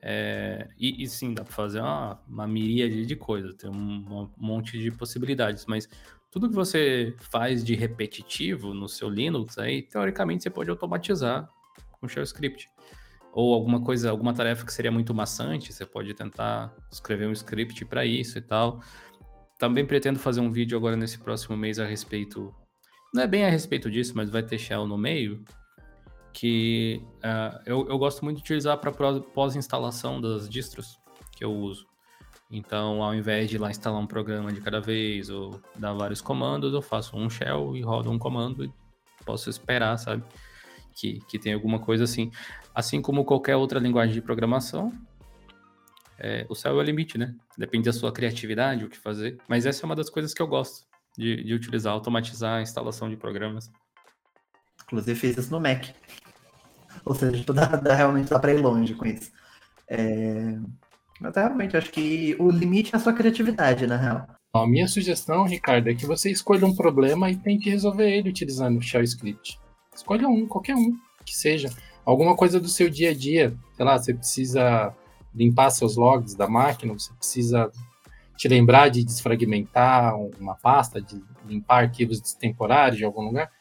É, e, e, sim, dá para fazer uma, uma miríade de coisas, tem um, um monte de possibilidades, mas tudo que você faz de repetitivo no seu Linux, aí teoricamente você pode automatizar com Shell Script. Ou alguma coisa, alguma tarefa que seria muito maçante, você pode tentar escrever um script para isso e tal. Também pretendo fazer um vídeo agora nesse próximo mês a respeito. Não é bem a respeito disso, mas vai ter Shell no meio. que uh, eu, eu gosto muito de utilizar para pós-instalação das distros que eu uso. Então, ao invés de lá instalar um programa de cada vez ou dar vários comandos, eu faço um shell e rodo um comando e posso esperar, sabe? Que, que tem alguma coisa assim. Assim como qualquer outra linguagem de programação, é, o céu é o limite, né? Depende da sua criatividade, o que fazer. Mas essa é uma das coisas que eu gosto de, de utilizar, automatizar a instalação de programas. Inclusive fiz isso no Mac. Ou seja, dá, dá, realmente dá para ir longe com isso. É... Mas realmente acho que o limite é a sua criatividade, na real. A minha sugestão, Ricardo, é que você escolha um problema e tente resolver ele utilizando o Shell Script. Escolha um, qualquer um, que seja. Alguma coisa do seu dia a dia. Sei lá, você precisa limpar seus logs da máquina, você precisa te lembrar de desfragmentar uma pasta, de limpar arquivos temporários de algum lugar,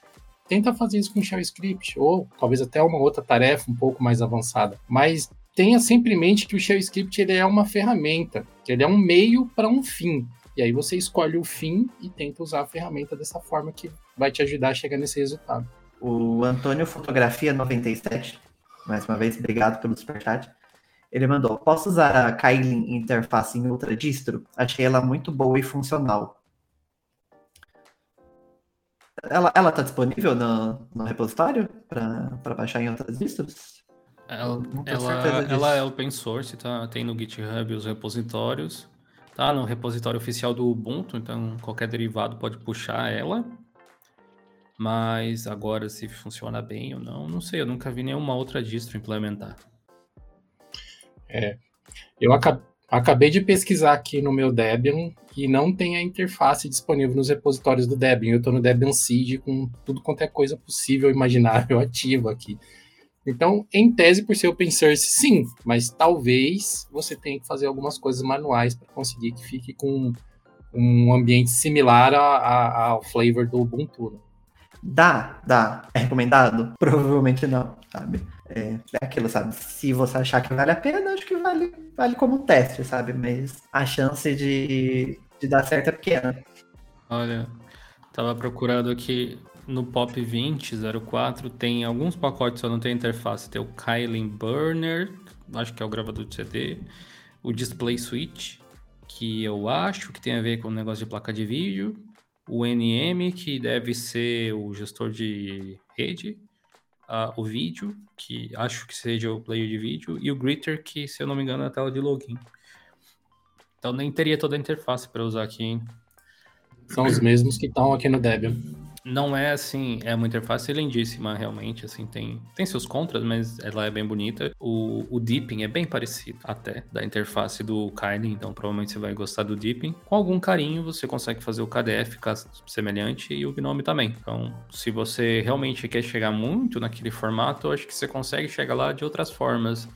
tenta fazer isso com Shell Script, ou talvez até uma outra tarefa um pouco mais avançada. Mas tenha sempre em mente que o Shell Script ele é uma ferramenta, que ele é um meio para um fim. E aí você escolhe o fim e tenta usar a ferramenta dessa forma que vai te ajudar a chegar nesse resultado. O Antônio Fotografia 97, mais uma vez, obrigado pelo superchat. Ele mandou: Posso usar a Kylin interface em outra distro? Achei ela muito boa e funcional. Ela, ela tá disponível no, no repositório para baixar em outras distros? Ela, ela, ela, é open source, tá? Tem no GitHub os repositórios. Tá no repositório oficial do Ubuntu, então qualquer derivado pode puxar ela. Mas agora se funciona bem ou não, não sei. Eu nunca vi nenhuma outra distro implementar. É. Eu acabei de pesquisar aqui no meu Debian e não tem a interface disponível nos repositórios do Debian. Eu estou no Debian Seed com tudo quanto é coisa possível, imaginável, ativa aqui. Então, em tese, por ser open source, sim, mas talvez você tenha que fazer algumas coisas manuais para conseguir que fique com um ambiente similar a, a, ao flavor do Ubuntu. Né? Dá, dá. É recomendado? Provavelmente não, sabe? É, é, aquilo, sabe? Se você achar que vale a pena, acho que vale, vale como teste, sabe? Mas a chance de, de dar certo é pequena. Olha, tava procurando aqui no Pop 2004, tem alguns pacotes, só não tem interface. Tem o Kylie Burner, acho que é o gravador de CD, o Display Switch, que eu acho que tem a ver com o negócio de placa de vídeo, o NM, que deve ser o gestor de rede, uh, o vídeo, que acho que seja o player de vídeo, e o Gritter, que, se eu não me engano, é a tela de login. Então nem teria toda a interface para usar aqui. Hein? São os mesmos que estão aqui no Debian não é assim, é uma interface lindíssima, realmente, assim, tem, tem seus contras, mas ela é bem bonita. O, o dipping é bem parecido até da interface do Kylie, então provavelmente você vai gostar do dipping. Com algum carinho, você consegue fazer o KDF ficar semelhante e o Gnome também. Então, se você realmente quer chegar muito naquele formato, eu acho que você consegue chegar lá de outras formas.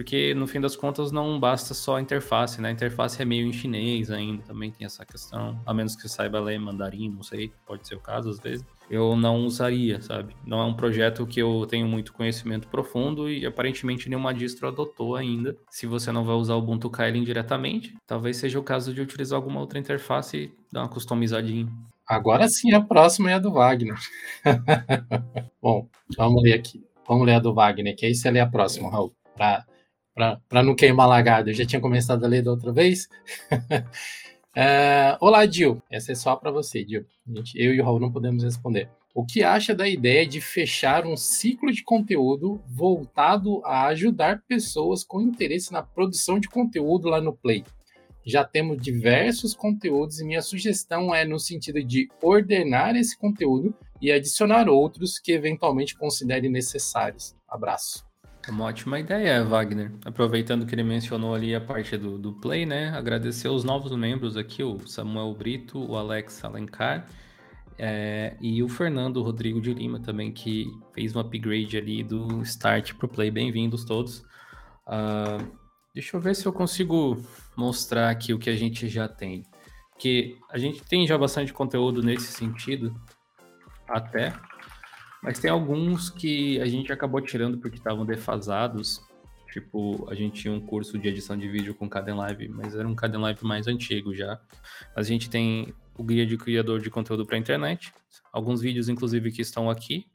Porque no fim das contas não basta só a interface, né? A interface é meio em chinês ainda, também tem essa questão. A menos que você saiba ler mandarim, não sei, pode ser o caso às vezes. Eu não usaria, sabe? Não é um projeto que eu tenho muito conhecimento profundo e aparentemente nenhuma distro adotou ainda. Se você não vai usar o Ubuntu Kylin diretamente, talvez seja o caso de utilizar alguma outra interface e dar uma customizadinha. Agora sim, a próxima é a do Wagner. Bom, vamos ler aqui. Vamos ler a do Wagner, que aí você lê a próxima, Raul, para para não queimar lagado. Eu já tinha começado a ler da outra vez. é, olá, Dil. Essa é só para você, Dil. eu e o Raul não podemos responder. O que acha da ideia de fechar um ciclo de conteúdo voltado a ajudar pessoas com interesse na produção de conteúdo lá no Play? Já temos diversos conteúdos e minha sugestão é no sentido de ordenar esse conteúdo e adicionar outros que eventualmente considere necessários. Abraço. Uma ótima ideia, Wagner. Aproveitando que ele mencionou ali a parte do, do Play, né? Agradecer os novos membros aqui, o Samuel Brito, o Alex Alencar é, e o Fernando Rodrigo de Lima também, que fez um upgrade ali do Start pro Play. Bem-vindos todos. Uh, deixa eu ver se eu consigo mostrar aqui o que a gente já tem. Que a gente tem já bastante conteúdo nesse sentido, até. Mas tem alguns que a gente acabou tirando porque estavam defasados. Tipo, a gente tinha um curso de edição de vídeo com Caden Live, mas era um Caden Live mais antigo já. A gente tem o guia de criador de conteúdo para internet, alguns vídeos inclusive que estão aqui.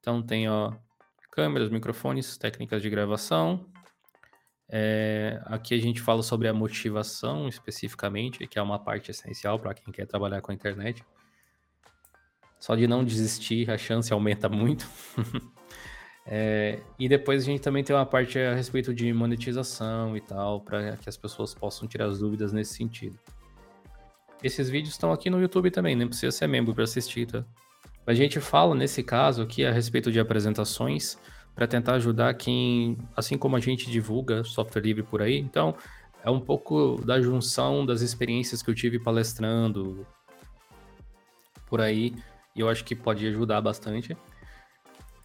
Então tem ó câmeras, microfones, técnicas de gravação. É, aqui a gente fala sobre a motivação especificamente, que é uma parte essencial para quem quer trabalhar com a internet. Só de não desistir, a chance aumenta muito. é, e depois a gente também tem uma parte a respeito de monetização e tal, para que as pessoas possam tirar as dúvidas nesse sentido. Esses vídeos estão aqui no YouTube também, nem precisa ser membro para assistir, tá? A gente fala nesse caso aqui a respeito de apresentações para tentar ajudar quem, assim como a gente divulga software livre por aí, então é um pouco da junção das experiências que eu tive palestrando por aí, e eu acho que pode ajudar bastante.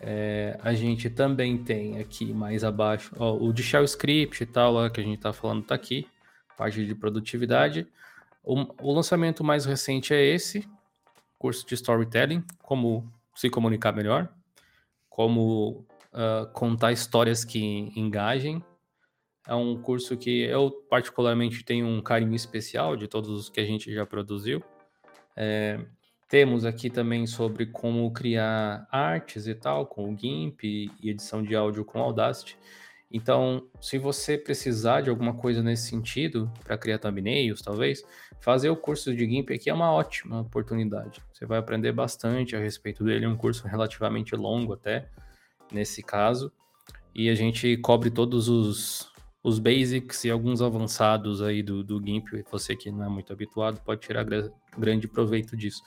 É, a gente também tem aqui mais abaixo ó, o de Shell Script e tal, ó, que a gente está falando está aqui, parte de produtividade. O, o lançamento mais recente é esse, curso de storytelling, como se comunicar melhor, como uh, contar histórias que engajem. É um curso que eu particularmente tenho um carinho especial de todos os que a gente já produziu. É, temos aqui também sobre como criar artes e tal, com o GIMP e edição de áudio com Audacity. Então, se você precisar de alguma coisa nesse sentido, para criar thumbnails, talvez, fazer o curso de GIMP aqui é uma ótima oportunidade. Você vai aprender bastante a respeito dele, é um curso relativamente longo até, nesse caso, e a gente cobre todos os, os basics e alguns avançados aí do, do GIMP. Você que não é muito habituado pode tirar grande proveito disso.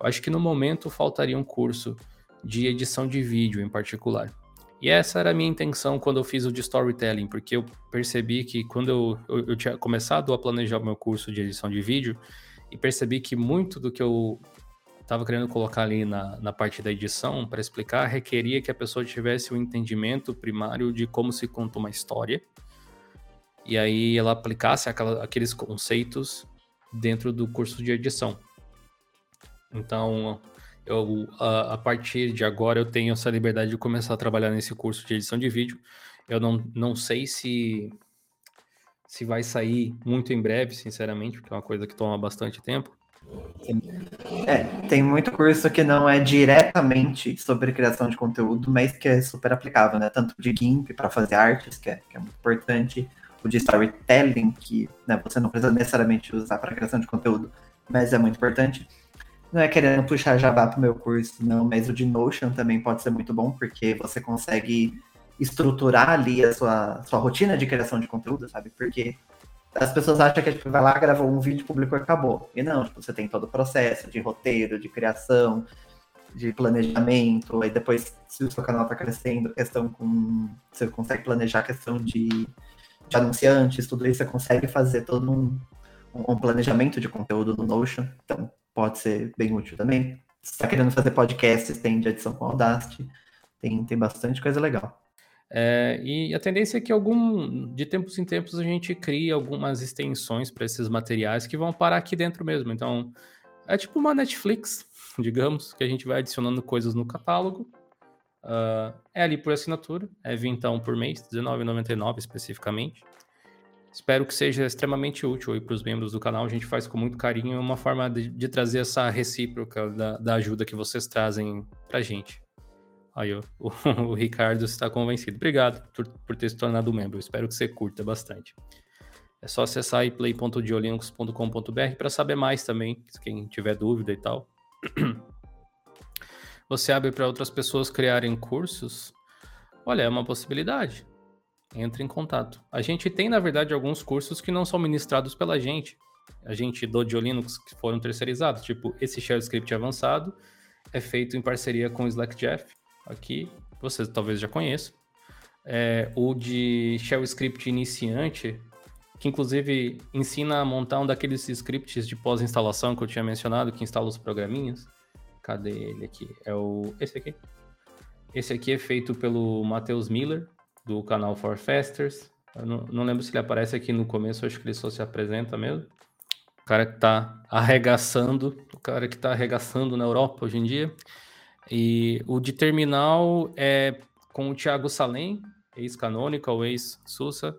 Eu acho que no momento faltaria um curso de edição de vídeo em particular. E essa era a minha intenção quando eu fiz o de storytelling, porque eu percebi que quando eu, eu, eu tinha começado a planejar o meu curso de edição de vídeo, e percebi que muito do que eu estava querendo colocar ali na, na parte da edição para explicar requeria que a pessoa tivesse o um entendimento primário de como se conta uma história, e aí ela aplicasse aquela, aqueles conceitos dentro do curso de edição. Então, eu, a, a, partir de agora eu tenho essa liberdade de começar a trabalhar nesse curso de edição de vídeo. Eu não, não sei se, se vai sair muito em breve, sinceramente, porque é uma coisa que toma bastante tempo. É, tem muito curso que não é diretamente sobre criação de conteúdo, mas que é super aplicável, né? Tanto de GIMP para fazer artes, que é, que é muito importante, o de storytelling, que né, você não precisa necessariamente usar para criação de conteúdo, mas é muito importante não é querendo puxar jabá pro meu curso, não, mas o de Notion também pode ser muito bom, porque você consegue estruturar ali a sua, sua rotina de criação de conteúdo, sabe? Porque as pessoas acham que tipo, vai lá, gravou um vídeo, publicou e acabou. E não, tipo, você tem todo o processo de roteiro, de criação, de planejamento, aí depois, se o seu canal está crescendo, questão com. Você consegue planejar a questão de, de anunciantes, tudo isso você consegue fazer todo um, um planejamento de conteúdo no Notion. Então, pode ser bem útil também. Se está querendo fazer podcasts, tem de edição com Audacity, tem, tem bastante coisa legal. É, e a tendência é que algum, de tempos em tempos a gente crie algumas extensões para esses materiais que vão parar aqui dentro mesmo. Então, é tipo uma Netflix, digamos, que a gente vai adicionando coisas no catálogo. Uh, é ali por assinatura, é vintão por mês, R$19,99 especificamente. Espero que seja extremamente útil para os membros do canal. A gente faz com muito carinho é uma forma de, de trazer essa recíproca da, da, ajuda que vocês trazem para a gente. Aí, ó, o, o, Ricardo está convencido. Obrigado por, por ter se tornado membro. Espero que você curta bastante. É só acessar aí para saber mais também, quem tiver dúvida e tal. Você abre para outras pessoas criarem cursos? Olha, é uma possibilidade entre em contato. A gente tem, na verdade, alguns cursos que não são ministrados pela gente. A gente do Linux que foram terceirizados. Tipo, esse Shell Script avançado é feito em parceria com o Slack Jeff. Aqui, vocês talvez já conheçam. É, o de Shell Script iniciante, que inclusive ensina a montar um daqueles scripts de pós-instalação que eu tinha mencionado, que instala os programinhas. Cadê ele aqui? É o esse aqui. Esse aqui é feito pelo Matheus Miller, do canal For Fasters. Eu não, não, lembro se ele aparece aqui no começo, acho que ele só se apresenta mesmo. O cara que tá arregaçando, o cara que tá arregaçando na Europa hoje em dia. E o de terminal é com o Thiago Salem, ex-Canonical, ex-Sussa.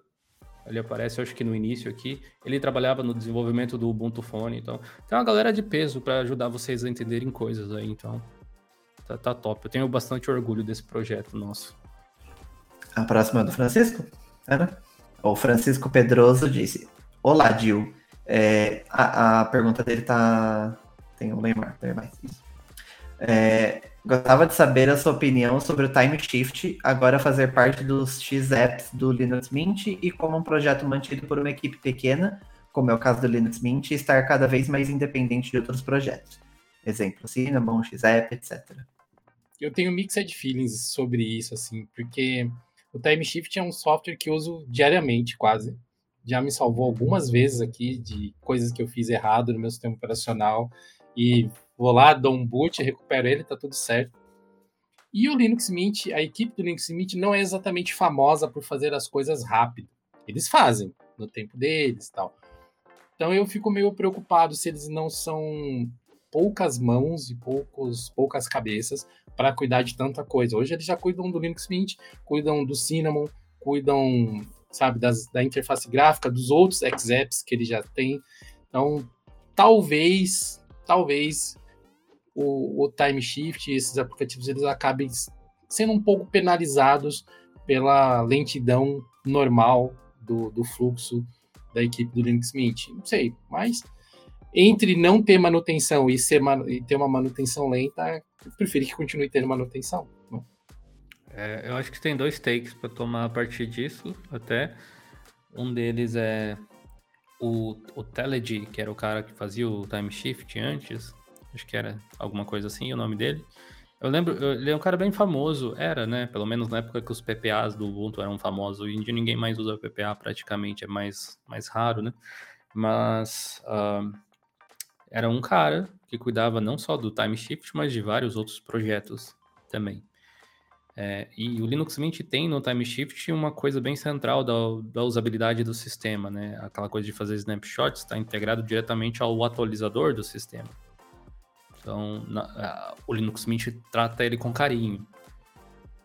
Ele aparece, acho que no início aqui. Ele trabalhava no desenvolvimento do Ubuntu Phone, então tem uma galera de peso para ajudar vocês a entenderem coisas aí, então tá, tá top. Eu tenho bastante orgulho desse projeto nosso. A próxima é do Francisco? Era? O Francisco Pedroso disse: Olá, Dil. É, a, a, pergunta dele tá. Tem um ler mais. É, gostava de saber a sua opinião sobre o Time Shift, agora fazer parte dos X-Apps do Linux Mint e como um projeto mantido por uma equipe pequena, como é o caso do Linux Mint, estar cada vez mais independente de outros projetos. Exemplo, Cinnamon, X-App, etc. Eu tenho mixed feelings sobre isso, assim, porque o Time Shift é um software que uso diariamente, quase. Já me salvou algumas vezes aqui de coisas que eu fiz errado no meu sistema operacional e vou lá, dou um boot, recupero ele, tá tudo certo. E o Linux Mint, a equipe do Linux Mint não é exatamente famosa por fazer as coisas rápido. Eles fazem no tempo deles, tal. Então eu fico meio preocupado se eles não são poucas mãos e poucos, poucas cabeças para cuidar de tanta coisa. Hoje eles já cuidam do Linux Mint, cuidam do Cinnamon, cuidam, sabe, das, da interface gráfica, dos outros X-Apps que eles já têm. Então, talvez, talvez o, o Time Shift, esses aplicativos, eles acabem sendo um pouco penalizados pela lentidão normal do, do fluxo da equipe do Linux Mint. Não sei, mas entre não ter manutenção e, ser, e ter uma manutenção lenta, eu prefiro que continue tendo manutenção. Né? É, eu acho que tem dois takes para tomar a partir disso, até. Um deles é o, o Telegy, que era o cara que fazia o time shift antes, acho que era alguma coisa assim o nome dele. Eu lembro, ele é um cara bem famoso, era, né? Pelo menos na época que os PPAs do Ubuntu eram famosos. Hoje em dia ninguém mais usa PPA praticamente, é mais, mais raro, né? Mas uh, era um cara que cuidava não só do Time Shift, mas de vários outros projetos também. É, e o Linux Mint tem no Time Shift uma coisa bem central da, da usabilidade do sistema, né? Aquela coisa de fazer snapshots está integrado diretamente ao atualizador do sistema. Então, na, a, o Linux Mint trata ele com carinho.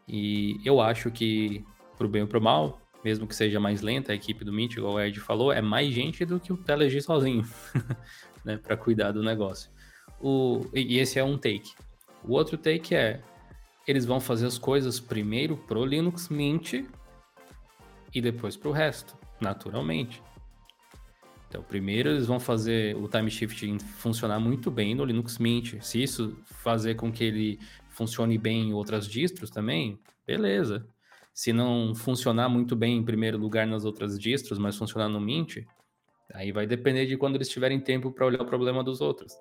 E eu acho que, pro bem ou pro mal, mesmo que seja mais lenta a equipe do Mint, igual o Ed falou, é mais gente do que o Telegy sozinho. né, para cuidar do negócio. O, e esse é um take. O outro take é, eles vão fazer as coisas primeiro pro Linux Mint e depois pro resto, naturalmente. Então, primeiro eles vão fazer o time funcionar muito bem no Linux Mint. Se isso fazer com que ele funcione bem em outras distros também, beleza. Se não funcionar muito bem em primeiro lugar nas outras distros, mas funcionar no Mint, Aí vai depender de quando eles tiverem tempo para olhar o problema dos outros.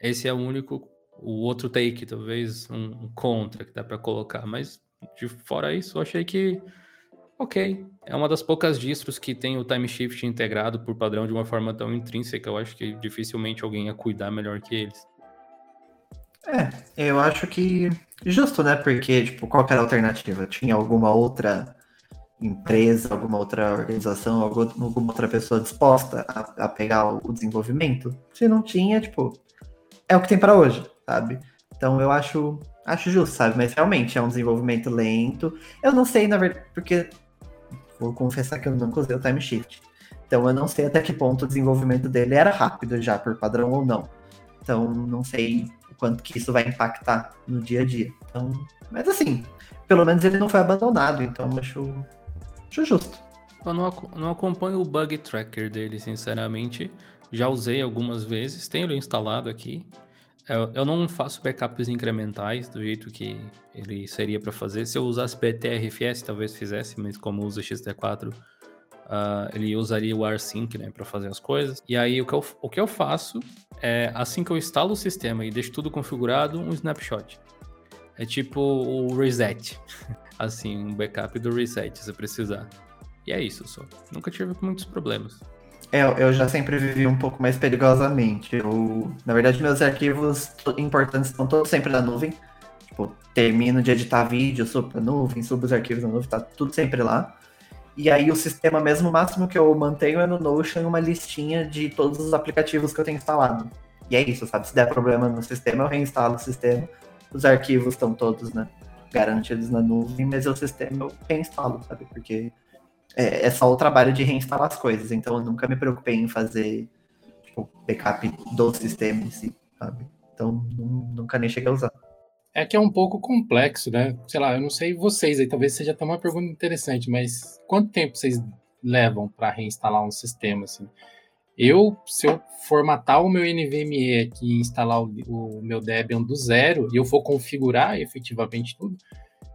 Esse é o único, o outro take, talvez um, contra que dá para colocar, mas de fora isso, eu achei que ok, é uma das poucas distros que tem o time shift integrado por padrão de uma forma tão intrínseca, eu acho que dificilmente alguém ia cuidar melhor que eles. É, eu acho que justo, né? Porque, tipo, qual era a alternativa? Tinha alguma outra empresa, alguma outra organização, alguma outra pessoa disposta a, a pegar o desenvolvimento. Se não tinha, tipo, é o que tem para hoje, sabe? Então eu acho, acho justo, sabe? Mas realmente é um desenvolvimento lento. Eu não sei, na verdade, porque vou confessar que eu nunca usei o time shift. Então eu não sei até que ponto o desenvolvimento dele era rápido já por padrão ou não. Então não sei o quanto que isso vai impactar no dia a dia. Então, mas assim, pelo menos ele não foi abandonado, então acho Acho justo. Eu não, não acompanho o bug tracker dele, sinceramente. Já usei algumas vezes, tenho ele instalado aqui. Eu, eu não faço backups incrementais do jeito que ele seria para fazer. Se eu usasse BTRFS, talvez fizesse, mas como usa XT4, uh, ah, ele usaria o rsync né, para fazer as coisas. E aí o que, eu, o que eu faço é, assim que eu instalo o sistema e deixo tudo configurado, um snapshot. É tipo o reset. assim, um backup do reset, se precisar. E é isso só. Nunca tive muitos problemas. É, eu já sempre vivi um pouco mais perigosamente. Eu, na verdade, meus arquivos importantes estão todos sempre na nuvem. Tipo, termino de editar vídeo, subo pra nuvem, subo os arquivos na nuvem, tá tudo sempre lá. E aí o sistema mesmo, o máximo que eu mantenho é no Notion uma listinha de todos os aplicativos que eu tenho instalado. E é isso, sabe? Se der problema no sistema, eu reinstalo o sistema. Os arquivos estão todos, né? garantidos na nuvem, mas o sistema eu reinstalo, sabe? Porque é, é, só o trabalho de reinstalar as coisas, então eu nunca me preocupei em fazer tipo, backup do sistema em si, sabe? Então nunca nem cheguei a usar. É que é um pouco complexo, né? Sei lá, eu não sei vocês aí, talvez seja até uma pergunta interessante, mas quanto tempo vocês levam para reinstalar um sistema assim? Eu, se eu formatar o meu NVMe aqui e instalar o, o meu Debian do zero e eu for configurar efetivamente tudo,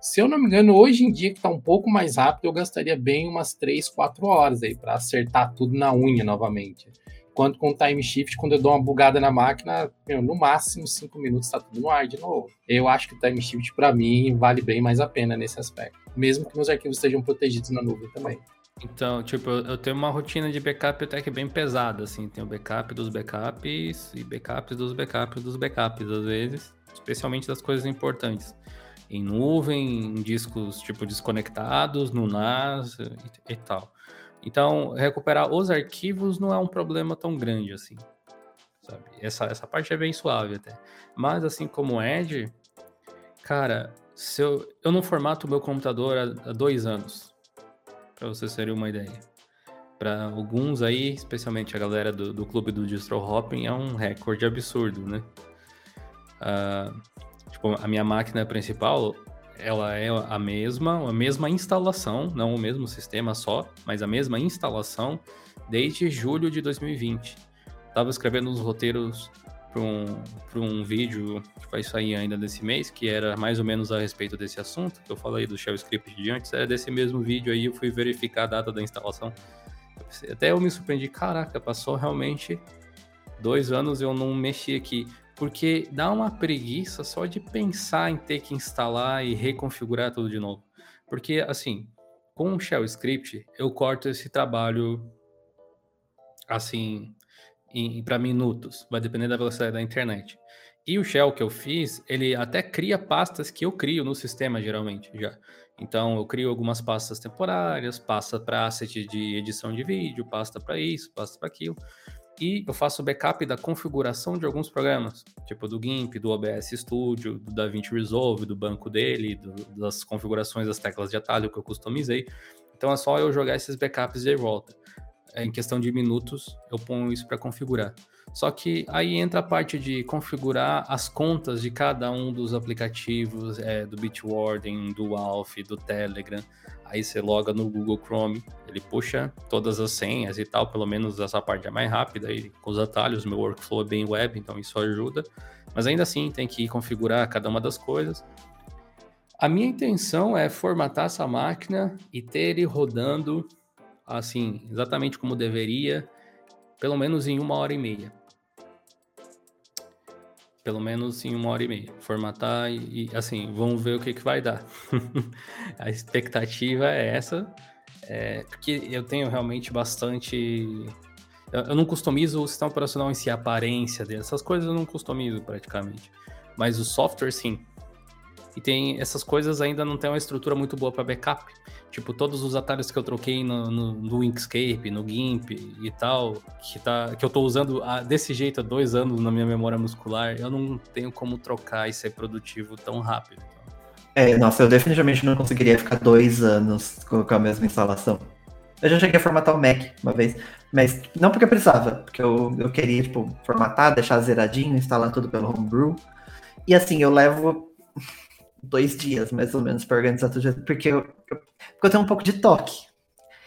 se eu não me engano, hoje em dia que está um pouco mais rápido, eu gastaria bem umas 3, 4 horas aí para acertar tudo na unha novamente. Quanto com o time shift, quando eu dou uma bugada na máquina, meu, no máximo 5 minutos está tudo no ar de novo. Eu acho que o time shift para mim vale bem mais a pena nesse aspecto, mesmo que meus arquivos estejam protegidos na nuvem também. Então, tipo, eu tenho uma rotina de backup até que bem pesada, assim. Tenho backup dos backups e backups dos backups dos backups, às vezes. Especialmente das coisas importantes. Em nuvem, em discos, tipo, desconectados, no NAS e, e tal. Então, recuperar os arquivos não é um problema tão grande, assim. Sabe? Essa, essa parte é bem suave até. Mas, assim como o Edge, cara, se eu, eu não formato o meu computador há, há dois anos para vocês terem uma ideia. Para alguns aí, especialmente a galera do, do clube do distro hopping, é um recorde absurdo, né? Uh, tipo, a minha máquina principal, ela é a mesma, a mesma instalação, não o mesmo sistema só, mas a mesma instalação desde julho de 2020. Tava escrevendo uns roteiros para um, um vídeo que vai sair ainda nesse mês, que era mais ou menos a respeito desse assunto, que eu falei do Shell Script de antes, era desse mesmo vídeo aí, eu fui verificar a data da instalação. Até eu me surpreendi, caraca, passou realmente dois anos eu não mexi aqui. Porque dá uma preguiça só de pensar em ter que instalar e reconfigurar tudo de novo. Porque, assim, com o Shell Script, eu corto esse trabalho, assim, para minutos, vai depender da velocidade da internet. E o shell que eu fiz, ele até cria pastas que eu crio no sistema geralmente já. Então eu crio algumas pastas temporárias, pasta para asset de edição de vídeo, pasta para isso, pasta para aquilo. E eu faço backup da configuração de alguns programas, tipo do GIMP, do OBS Studio, do DaVinci Resolve, do banco dele, do, das configurações das teclas de atalho que eu customizei. Então é só eu jogar esses backups de volta em questão de minutos, eu ponho isso para configurar. Só que aí entra a parte de configurar as contas de cada um dos aplicativos, é, do Bitwarden, do Alf, do Telegram. Aí você loga no Google Chrome, ele puxa todas as senhas e tal, pelo menos essa parte é mais rápida e com os atalhos, meu workflow é bem web, então isso ajuda. Mas ainda assim tem que configurar cada uma das coisas. A minha intenção é formatar essa máquina e ter ele rodando assim, exatamente como deveria, pelo menos em uma hora e meia. Pelo menos em uma hora e meia. Formatar e, e assim, vamos ver o que, que vai dar. a expectativa é essa, é, porque eu tenho realmente bastante. Eu, eu não customizo o sistema operacional em si, a aparência dele, essas coisas eu não customizo praticamente. Mas o software, sim. E tem essas coisas ainda não tem uma estrutura muito boa para backup. Tipo, todos os atalhos que eu troquei no, no, no Inkscape, no GIMP e tal, que, tá, que eu tô usando a, desse jeito há dois anos na minha memória muscular, eu não tenho como trocar e ser produtivo tão rápido. É, nossa, eu definitivamente não conseguiria ficar dois anos com, com a mesma instalação. Eu já cheguei a formatar o Mac uma vez, mas não porque eu precisava, porque eu, eu queria, tipo, formatar, deixar zeradinho, instalar tudo pelo Homebrew. E assim, eu levo dois dias, mais ou menos, para organizar tudo, porque eu, porque eu tenho um pouco de toque.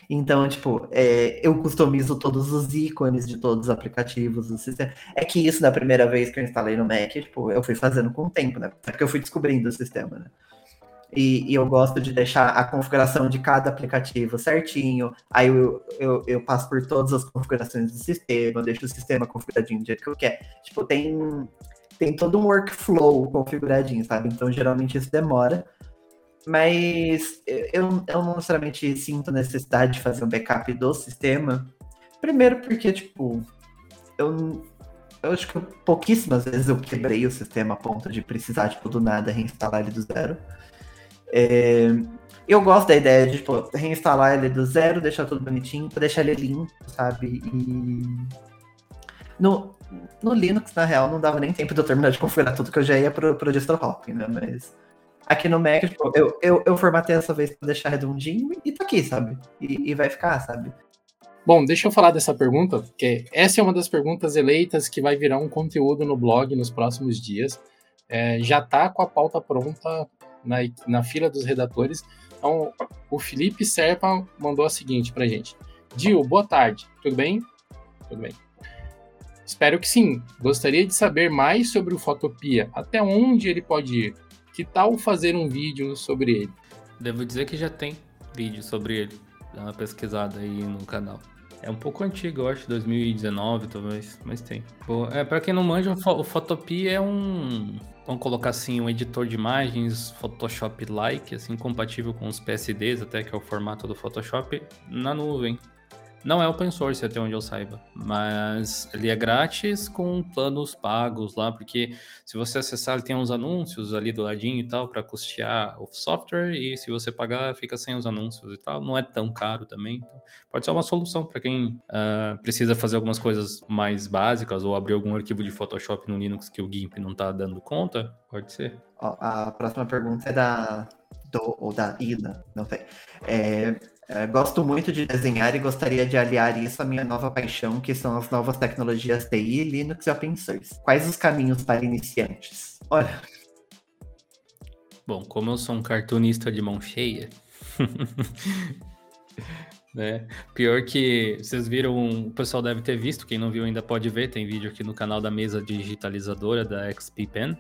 Então, tipo, é, eu customizo todos os ícones de todos os aplicativos do sistema. É que isso, da primeira vez que eu instalei no Mac, tipo, eu fui fazendo com o tempo, né? É porque eu fui descobrindo o sistema, né? E, e, eu gosto de deixar a configuração de cada aplicativo certinho. Aí eu, eu, eu, passo por todas as configurações do sistema, deixo o sistema configuradinho do jeito que eu quero. Tipo, tem tem todo um workflow configuradinho, sabe? Então, geralmente isso demora. Mas eu, eu não necessariamente sinto necessidade de fazer um backup do sistema. Primeiro porque, tipo, eu, eu acho que pouquíssimas vezes eu quebrei o sistema a ponto de precisar, tipo, do nada reinstalar ele do zero. É, eu gosto da ideia de, tipo, reinstalar ele do zero, deixar tudo bonitinho, deixar ele limpo, sabe? E... No, no Linux, na real, não dava nem tempo de eu terminar de configurar tudo que eu já ia pro, pro distro hopping, né? Mas aqui no Mac, tipo, eu, eu, eu formatei essa vez pra deixar redondinho e tá aqui, sabe? E, e vai ficar, sabe? Bom, deixa eu falar dessa pergunta, porque essa é uma das perguntas eleitas que vai virar um conteúdo no blog nos próximos dias. é, já está com a pauta pronta na, na fila dos redatores. Então, o Felipe Serpa mandou a seguinte para gente. Dil, boa tarde. Tudo bem? Tudo bem. Espero que sim. Gostaria de saber mais sobre o Fotopia. Até onde ele pode ir? Que tal fazer um vídeo sobre ele? Devo dizer que já tem vídeo sobre ele. Dá uma pesquisada aí no canal. É um pouco antigo, eu acho, 2019 talvez, mas tem. É, para quem não manja, o Photopea é um, vamos colocar assim, um editor de imagens Photoshop-like, assim, compatível com os PSDs, até que é o formato do Photoshop, na nuvem. Não é open source, até onde eu saiba, mas ele é grátis com planos pagos lá, porque se você acessar, ele tem uns anúncios ali do ladinho e tal, para custear o software, e se você pagar, fica sem os anúncios e tal. Não é tão caro também. Então pode ser uma solução para quem uh, precisa fazer algumas coisas mais básicas ou abrir algum arquivo de Photoshop no Linux que o GIMP não está dando conta. Pode ser. a próxima pergunta é da. Do, ou da Ida, não sei. É, é, gosto muito de desenhar e gostaria de aliar isso à minha nova paixão, que são as novas tecnologias TI, Linux e Open Source. Quais os caminhos para iniciantes? Olha. Bom, como eu sou um cartunista de mão cheia, né? Pior que vocês viram, o pessoal deve ter visto, quem não viu ainda pode ver, tem vídeo aqui no canal da mesa digitalizadora da XP Pen.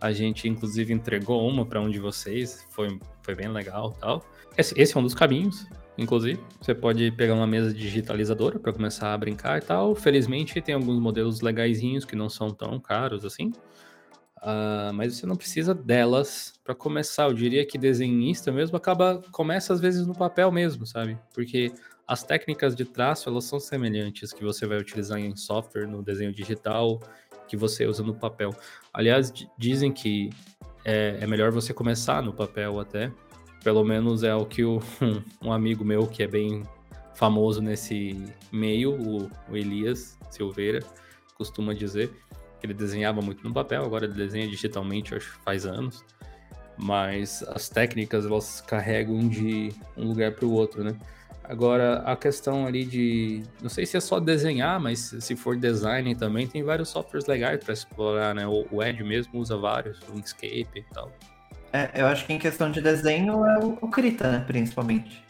A gente inclusive entregou uma para um de vocês, foi, foi bem legal, tal. Esse, esse é um dos caminhos inclusive. Você pode pegar uma mesa digitalizadora para começar a brincar e tal. Felizmente tem alguns modelos legaisinhos que não são tão caros assim. Uh, mas você não precisa delas para começar. Eu diria que desenhista mesmo acaba começa às vezes no papel mesmo, sabe? Porque as técnicas de traço elas são semelhantes que você vai utilizar em software, no desenho digital, que você usa no papel. Aliás, dizem que é, é melhor você começar no papel até, pelo menos é o que o, um, amigo meu que é bem famoso nesse meio, o, o Elias Silveira, costuma dizer que ele desenhava muito no papel, agora ele desenha digitalmente, acho faz anos. Mas as técnicas elas carregam de um lugar para o outro, né? Agora, a questão ali de. Não sei se é só desenhar, mas se for design também, tem vários softwares legais para explorar, né? O, Ed mesmo usa vários, o Inkscape e tal. É, eu acho que em questão de desenho é o, Krita, né, principalmente.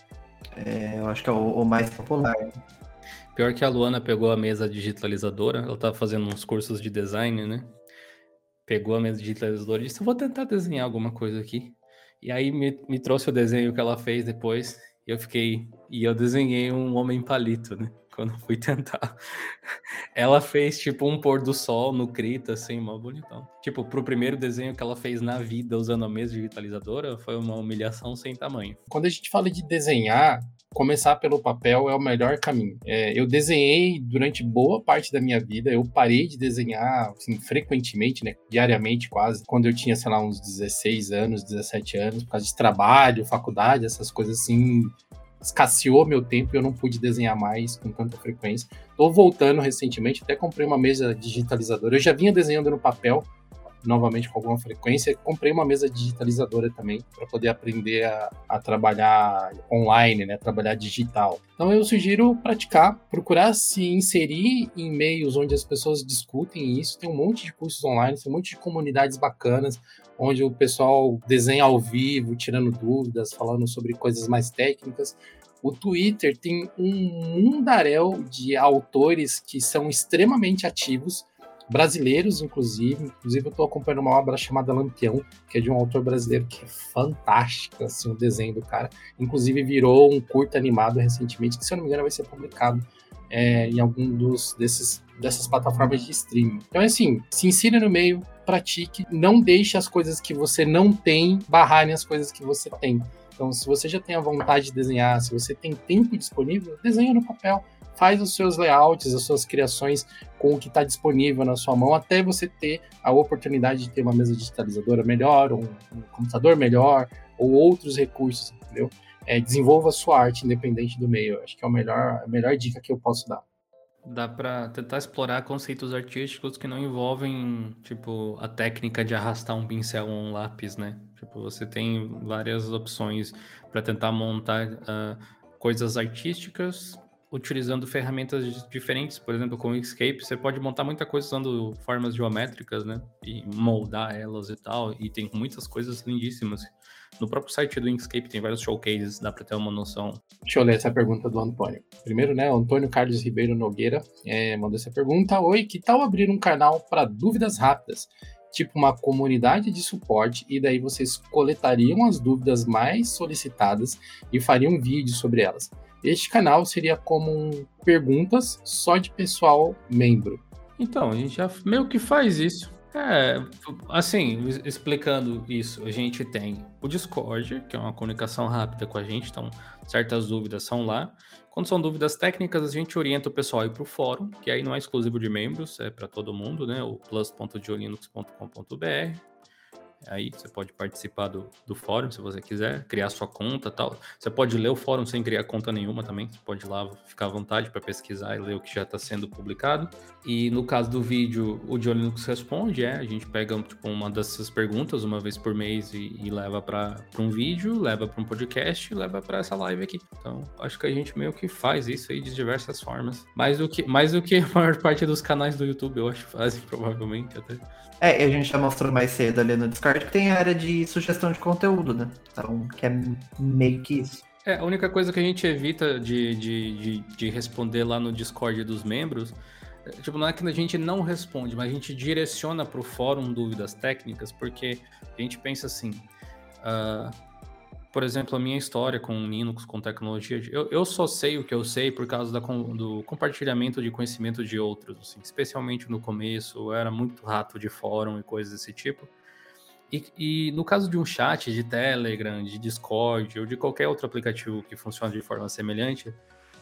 É, eu acho que é o, o, mais popular. Pior que a Luana pegou a mesa digitalizadora, ela tá fazendo uns cursos de design, né? Pegou a mesa digitalizadora e disse: Eu vou tentar desenhar alguma coisa aqui. E aí me, me trouxe o desenho que ela fez depois. E eu fiquei. E eu desenhei um homem palito, né? Quando fui tentar. Ela fez, tipo, um pôr do sol no Krita, assim, mó bonitão. Tipo, pro primeiro desenho que ela fez na vida usando a mesa digitalizadora, foi uma humilhação sem tamanho. Quando a gente fala de desenhar, começar pelo papel é o melhor caminho. É, eu desenhei durante boa parte da minha vida, eu parei de desenhar assim, frequentemente, né, diariamente quase, quando eu tinha, sei lá, uns 16 anos, 17 anos, por causa de trabalho, faculdade, essas coisas assim, escasseou meu tempo e eu não pude desenhar mais com tanta frequência. Estou voltando recentemente, até comprei uma mesa digitalizadora. Eu já vinha desenhando no papel, novamente com alguma frequência. Comprei uma mesa digitalizadora também para poder aprender a, a, trabalhar online, né, trabalhar digital. Então eu sugiro praticar, procurar se inserir em meios onde as pessoas discutem isso. Tem um monte de cursos online, tem um monte de comunidades bacanas onde o pessoal desenha ao vivo, tirando dúvidas, falando sobre coisas mais técnicas. O Twitter tem um mundaréu de autores que são extremamente ativos, brasileiros, inclusive. Inclusive, eu estou acompanhando uma obra chamada Lampião, que é de um autor brasileiro que é fantástico, assim, o desenho do cara. Inclusive, virou um curto animado recentemente, que, se eu não me engano, vai ser publicado é, em algum dos desses dessas plataformas de streaming. Então, é assim, se insira no meio, pratique, não deixe as coisas que você não tem barrarem as coisas que você tem. Então, se você já tem a vontade de desenhar, se você tem tempo disponível, desenha no papel. Faz os seus layouts, as suas criações com o que está disponível na sua mão, até você ter a oportunidade de ter uma mesa digitalizadora melhor, um, um computador melhor, ou outros recursos, entendeu? É, desenvolva sua arte independente do meio. Acho que é a melhor, a melhor dica que eu posso dar. Dá para tentar explorar conceitos artísticos que não envolvem, tipo, a técnica de arrastar um pincel ou um lápis, né? Tipo, você tem várias opções para tentar montar uh, coisas artísticas utilizando ferramentas diferentes, por exemplo, com o Inkscape, você pode montar muita coisa usando formas geométricas, né? E moldar elas e tal. E tem muitas coisas lindíssimas. No próprio site do Inkscape tem vários showcases, dá para ter uma noção. Deixa eu ler essa pergunta do Antônio. Primeiro, né, Antônio Carlos Ribeiro Nogueira é, mandou essa pergunta. Oi, que tal abrir um canal para dúvidas rápidas? Tipo uma comunidade de suporte, e daí vocês coletariam as dúvidas mais solicitadas e fariam um vídeo sobre elas. Este canal seria como um perguntas só de pessoal membro. Então, a gente já meio que faz isso. É, assim, explicando isso, a gente tem o Discord, que é uma comunicação rápida com a gente, então certas dúvidas são lá. Quando são dúvidas técnicas, a gente orienta o pessoal a ir para o fórum, que aí não é exclusivo de membros, é para todo mundo, né? O plus.diolinux.com.br. Aí você pode participar do, do fórum se você quiser, criar sua conta tal. Você pode ler o fórum sem criar conta nenhuma também. Você pode ir lá ficar à vontade para pesquisar e ler o que já está sendo publicado. E no caso do vídeo, o John Linux responde, é. A gente pega tipo, uma dessas perguntas uma vez por mês e, e leva para um vídeo, leva para um podcast leva para essa live aqui. Então, acho que a gente meio que faz isso aí de diversas formas. Mais do que, mais do que a maior parte dos canais do YouTube, eu acho fazem, provavelmente até. É, a gente já mostrou mais cedo ali no Discord que tem a área de sugestão de conteúdo, né? Então, que é meio que isso. É, a única coisa que a gente evita de, de, de, de responder lá no Discord dos membros, é, tipo, não é que a gente não responde, mas a gente direciona para o fórum dúvidas técnicas, porque a gente pensa assim, uh, por exemplo, a minha história com Linux, com tecnologia, eu, eu só sei o que eu sei por causa da, do compartilhamento de conhecimento de outros, assim, especialmente no começo, eu era muito rato de fórum e coisas desse tipo. E, e, no caso de um chat de Telegram, de Discord ou de qualquer outro aplicativo que funcione de forma semelhante,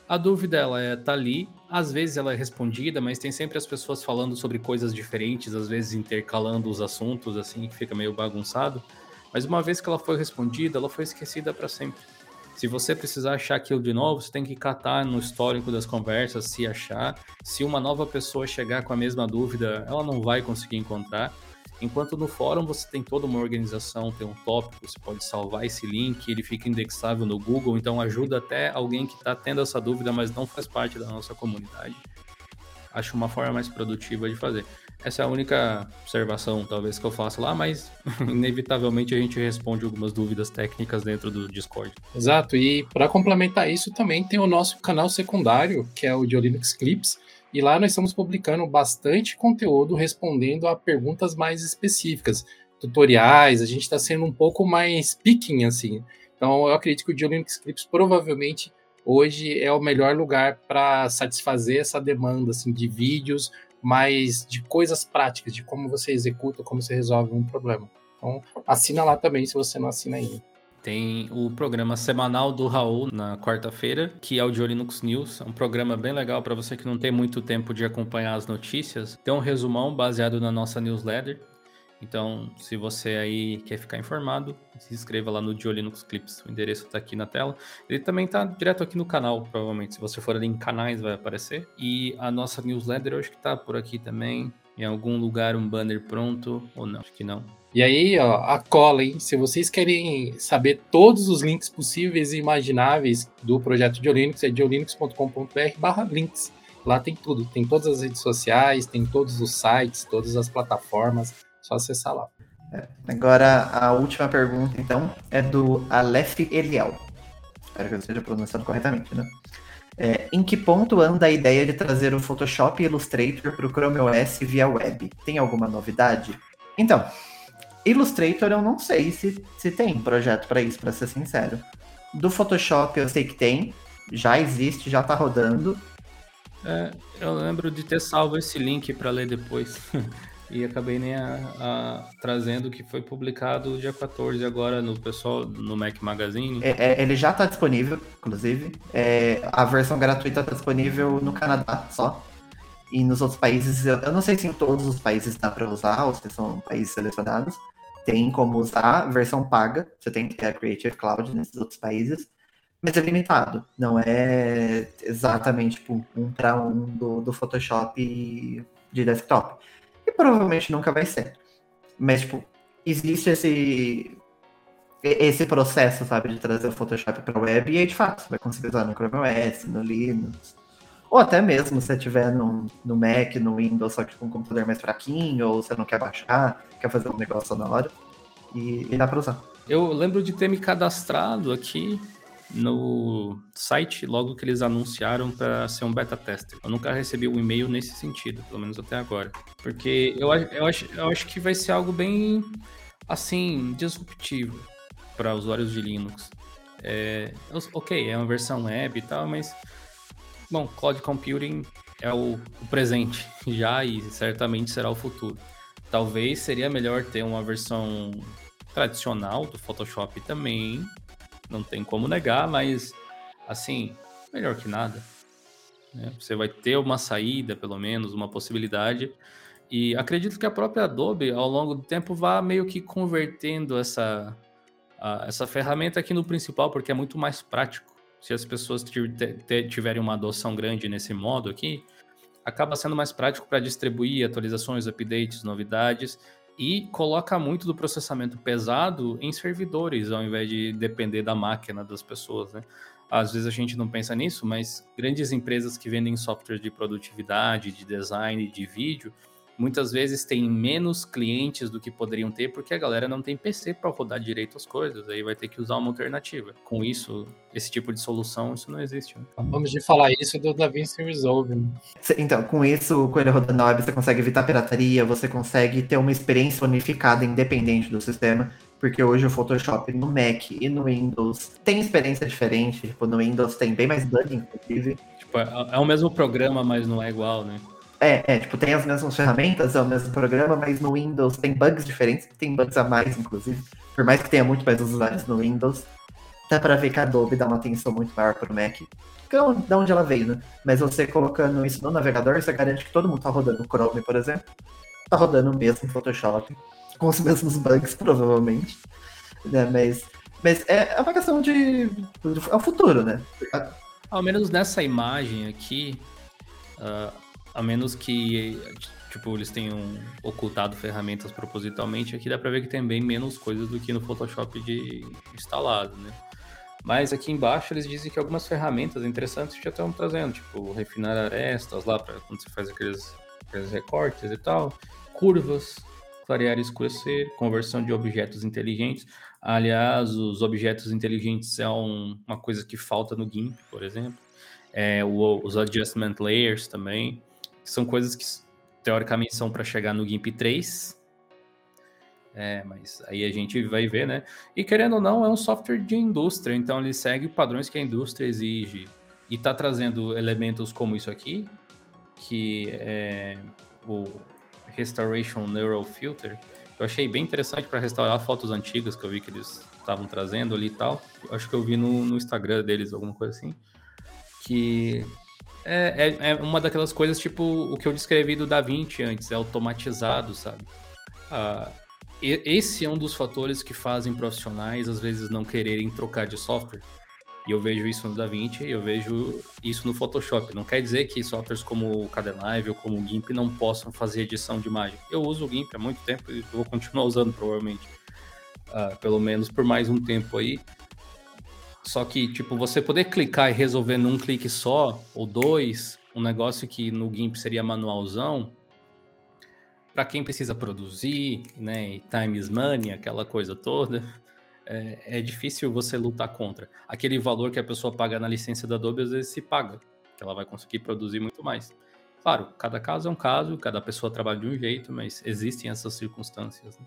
a dúvida ela é, tá ali, às vezes ela é respondida, mas tem sempre as pessoas falando sobre coisas diferentes, às vezes intercalando os assuntos, assim, que fica meio bagunçado. Mas uma vez que ela foi respondida, ela foi esquecida para sempre. Se você precisar achar aquilo de novo, você tem que catar no histórico das conversas, se achar. Se uma nova pessoa chegar com a mesma dúvida, ela não vai conseguir encontrar. Enquanto no fórum você tem toda uma organização, tem um tópico, você pode salvar esse link, ele fica indexável no Google, então ajuda até alguém que está tendo essa dúvida, mas não faz parte da nossa comunidade. Acho uma forma mais produtiva de fazer. Essa é a única observação, talvez, que eu faço lá, mas inevitavelmente a gente responde algumas dúvidas técnicas dentro do Discord. Exato, e para complementar isso também tem o nosso canal secundário, que é o de Linux Clips, e lá nós estamos publicando bastante conteúdo respondendo a perguntas mais específicas, tutoriais, a gente está sendo um pouco mais picking, assim. Então eu acredito que o Linux Clips provavelmente hoje é o melhor lugar para satisfazer essa demanda assim, de vídeos mas de coisas práticas, de como você executa, como você resolve um problema. Então, assina lá também se você não assina ainda. Tem o programa semanal do Raul na quarta-feira, que é o de Linux News. É um programa bem legal para você que não tem muito tempo de acompanhar as notícias. Tem um resumão baseado na nossa newsletter. Então, se você aí quer ficar informado, se inscreva lá no Dio Linux Clips. O endereço está aqui na tela. Ele também está direto aqui no canal, provavelmente. Se você for ali em canais, vai aparecer. E a nossa newsletter, acho que está por aqui também. Em algum lugar, um banner pronto, ou não? Acho que não. E aí, ó, a cola, hein? Se vocês querem saber todos os links possíveis e imagináveis do projeto de Linux, é diolinux.com.br barra links. Lá tem tudo, tem todas as redes sociais, tem todos os sites, todas as plataformas, só acessar lá. É. Agora, a última pergunta, então, é do Aleph Eliel. Espero que eu esteja pronunciando corretamente, né? É, em que ponto anda a ideia de trazer o Photoshop e Illustrator para o Chrome OS via web? Tem alguma novidade? Então, Illustrator eu não sei se, se tem projeto para isso, para ser sincero. Do Photoshop eu sei que tem, já existe, já está rodando. É, eu lembro de ter salvo esse link para ler depois. e acabei nem a, a, trazendo que foi publicado dia 14 agora no pessoal no Mac Magazine. É, é, ele já está disponível, inclusive. É, a versão gratuita está disponível no Canadá só. E nos outros países, eu, eu não sei se em todos os países dá para usar, ou se são países selecionados. Tem como usar versão paga, você tem que ter a Creative Cloud nesses outros países, mas é limitado. Não é exatamente tipo, um para um do, do Photoshop de desktop e provavelmente nunca vai ser. Mas, tipo, existe esse esse processo, sabe, de trazer o Photoshop para web e aí, de fato, você vai conseguir usar no Chrome OS, no Linux. Ou até mesmo se você tiver no, no Mac, no Windows, só que com um computador mais fraquinho, ou você não quer baixar, quer fazer um negócio na hora. E, e dá para usar. Eu lembro de ter me cadastrado aqui no site logo que eles anunciaram para ser um beta tester. Eu nunca recebi um e-mail nesse sentido, pelo menos até agora. Porque eu, eu, acho, eu acho que vai ser algo bem, assim, disruptivo para usuários de Linux. É, ok, é uma versão web e tal, mas, bom, Cloud Computing é o, o presente já e certamente será o futuro. Talvez seria melhor ter uma versão tradicional do Photoshop também, não tem como negar, mas assim, melhor que nada. Né? Você vai ter uma saída, pelo menos, uma possibilidade. E acredito que a própria Adobe, ao longo do tempo, vá meio que convertendo essa, a, essa ferramenta aqui no principal, porque é muito mais prático. Se as pessoas tiverem uma adoção grande nesse modo aqui, acaba sendo mais prático para distribuir atualizações, updates, novidades e coloca muito do processamento pesado em servidores, ao invés de depender da máquina das pessoas, né? Às vezes a gente não pensa nisso, mas grandes empresas que vendem software de produtividade, de design, de vídeo, muitas vezes têm menos clientes do que poderiam ter, porque a galera não tem PC para rodar direito as coisas, aí vai ter que usar uma alternativa. Com isso, esse tipo de solução, isso não existe. Né? Vamos de falar isso do DaVinci Resolve. Né? Então, com isso, com ele rodando na web, você consegue evitar pirataria, você consegue ter uma experiência unificada, independente do sistema, porque hoje o Photoshop no Mac e no Windows tem experiência diferente. Tipo, no Windows tem bem mais bug, inclusive. Tipo, é, é o mesmo programa, mas não é igual, né? É, é, tipo, tem as mesmas ferramentas, é o mesmo programa, mas no Windows tem bugs diferentes, tem bugs a mais, inclusive. Por mais que tenha muito mais usuários no Windows, dá pra ver que a Adobe dá uma atenção muito maior pro Mac. Que é onde ela veio, né? Mas você colocando isso no navegador, você garante que todo mundo tá rodando o Chrome, por exemplo. Tá rodando o mesmo Photoshop, com os mesmos bugs, provavelmente. Né? Mas, mas é uma questão de. É o futuro, né? Ao menos nessa imagem aqui, uh, a menos que tipo, eles tenham ocultado ferramentas propositalmente, aqui dá para ver que tem bem menos coisas do que no Photoshop de instalado, né? Mas aqui embaixo eles dizem que algumas ferramentas interessantes já estão trazendo, tipo refinar arestas lá para quando você faz aqueles, aqueles recortes e tal, curvas, clarear e escurecer, conversão de objetos inteligentes. Aliás, os objetos inteligentes é um, uma coisa que falta no GIMP, por exemplo. É, o, os adjustment layers também são coisas que teoricamente são para chegar no GIMP 3. É, mas aí a gente vai ver, né? E querendo ou não, é um software de indústria, então ele segue padrões que a indústria exige. E está trazendo elementos como isso aqui, que é o Restoration Neural Filter. Eu achei bem interessante para restaurar fotos antigas que eu vi que eles estavam trazendo ali e tal. Acho que eu vi no, no Instagram deles, alguma coisa assim. Que é, é, é, uma daquelas coisas tipo o que eu descrevi do Da Vinci antes, é automatizado, sabe? Ah, esse é um dos fatores que fazem profissionais às vezes não quererem trocar de software. E eu vejo isso no DaVinci, eu vejo isso no Photoshop. Não quer dizer que softwares como o Kdenlive ou como o GIMP não possam fazer edição de imagem. Eu uso o GIMP há muito tempo e vou continuar usando provavelmente. Uh, pelo menos por mais um tempo aí. Só que, tipo, você poder clicar e resolver num clique só, ou dois, um negócio que no GIMP seria manualzão, para quem precisa produzir, né, e time is money, aquela coisa toda, é, é, difícil você lutar contra. Aquele valor que a pessoa paga na licença da Adobe, às vezes se paga, que ela vai conseguir produzir muito mais. Claro, cada caso é um caso, cada pessoa trabalha de um jeito, mas existem essas circunstâncias. Né?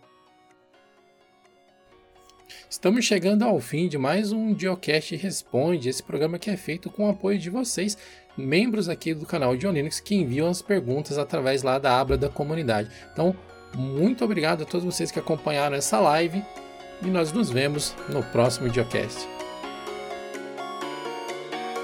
Estamos chegando ao fim de mais um Geocast Responde, esse programa que é feito com o apoio de vocês, membros aqui do canal de Linux, que enviam as perguntas através lá da aba da comunidade. Então, muito obrigado a todos vocês que acompanharam essa live e nós nos vemos no próximo Geocast.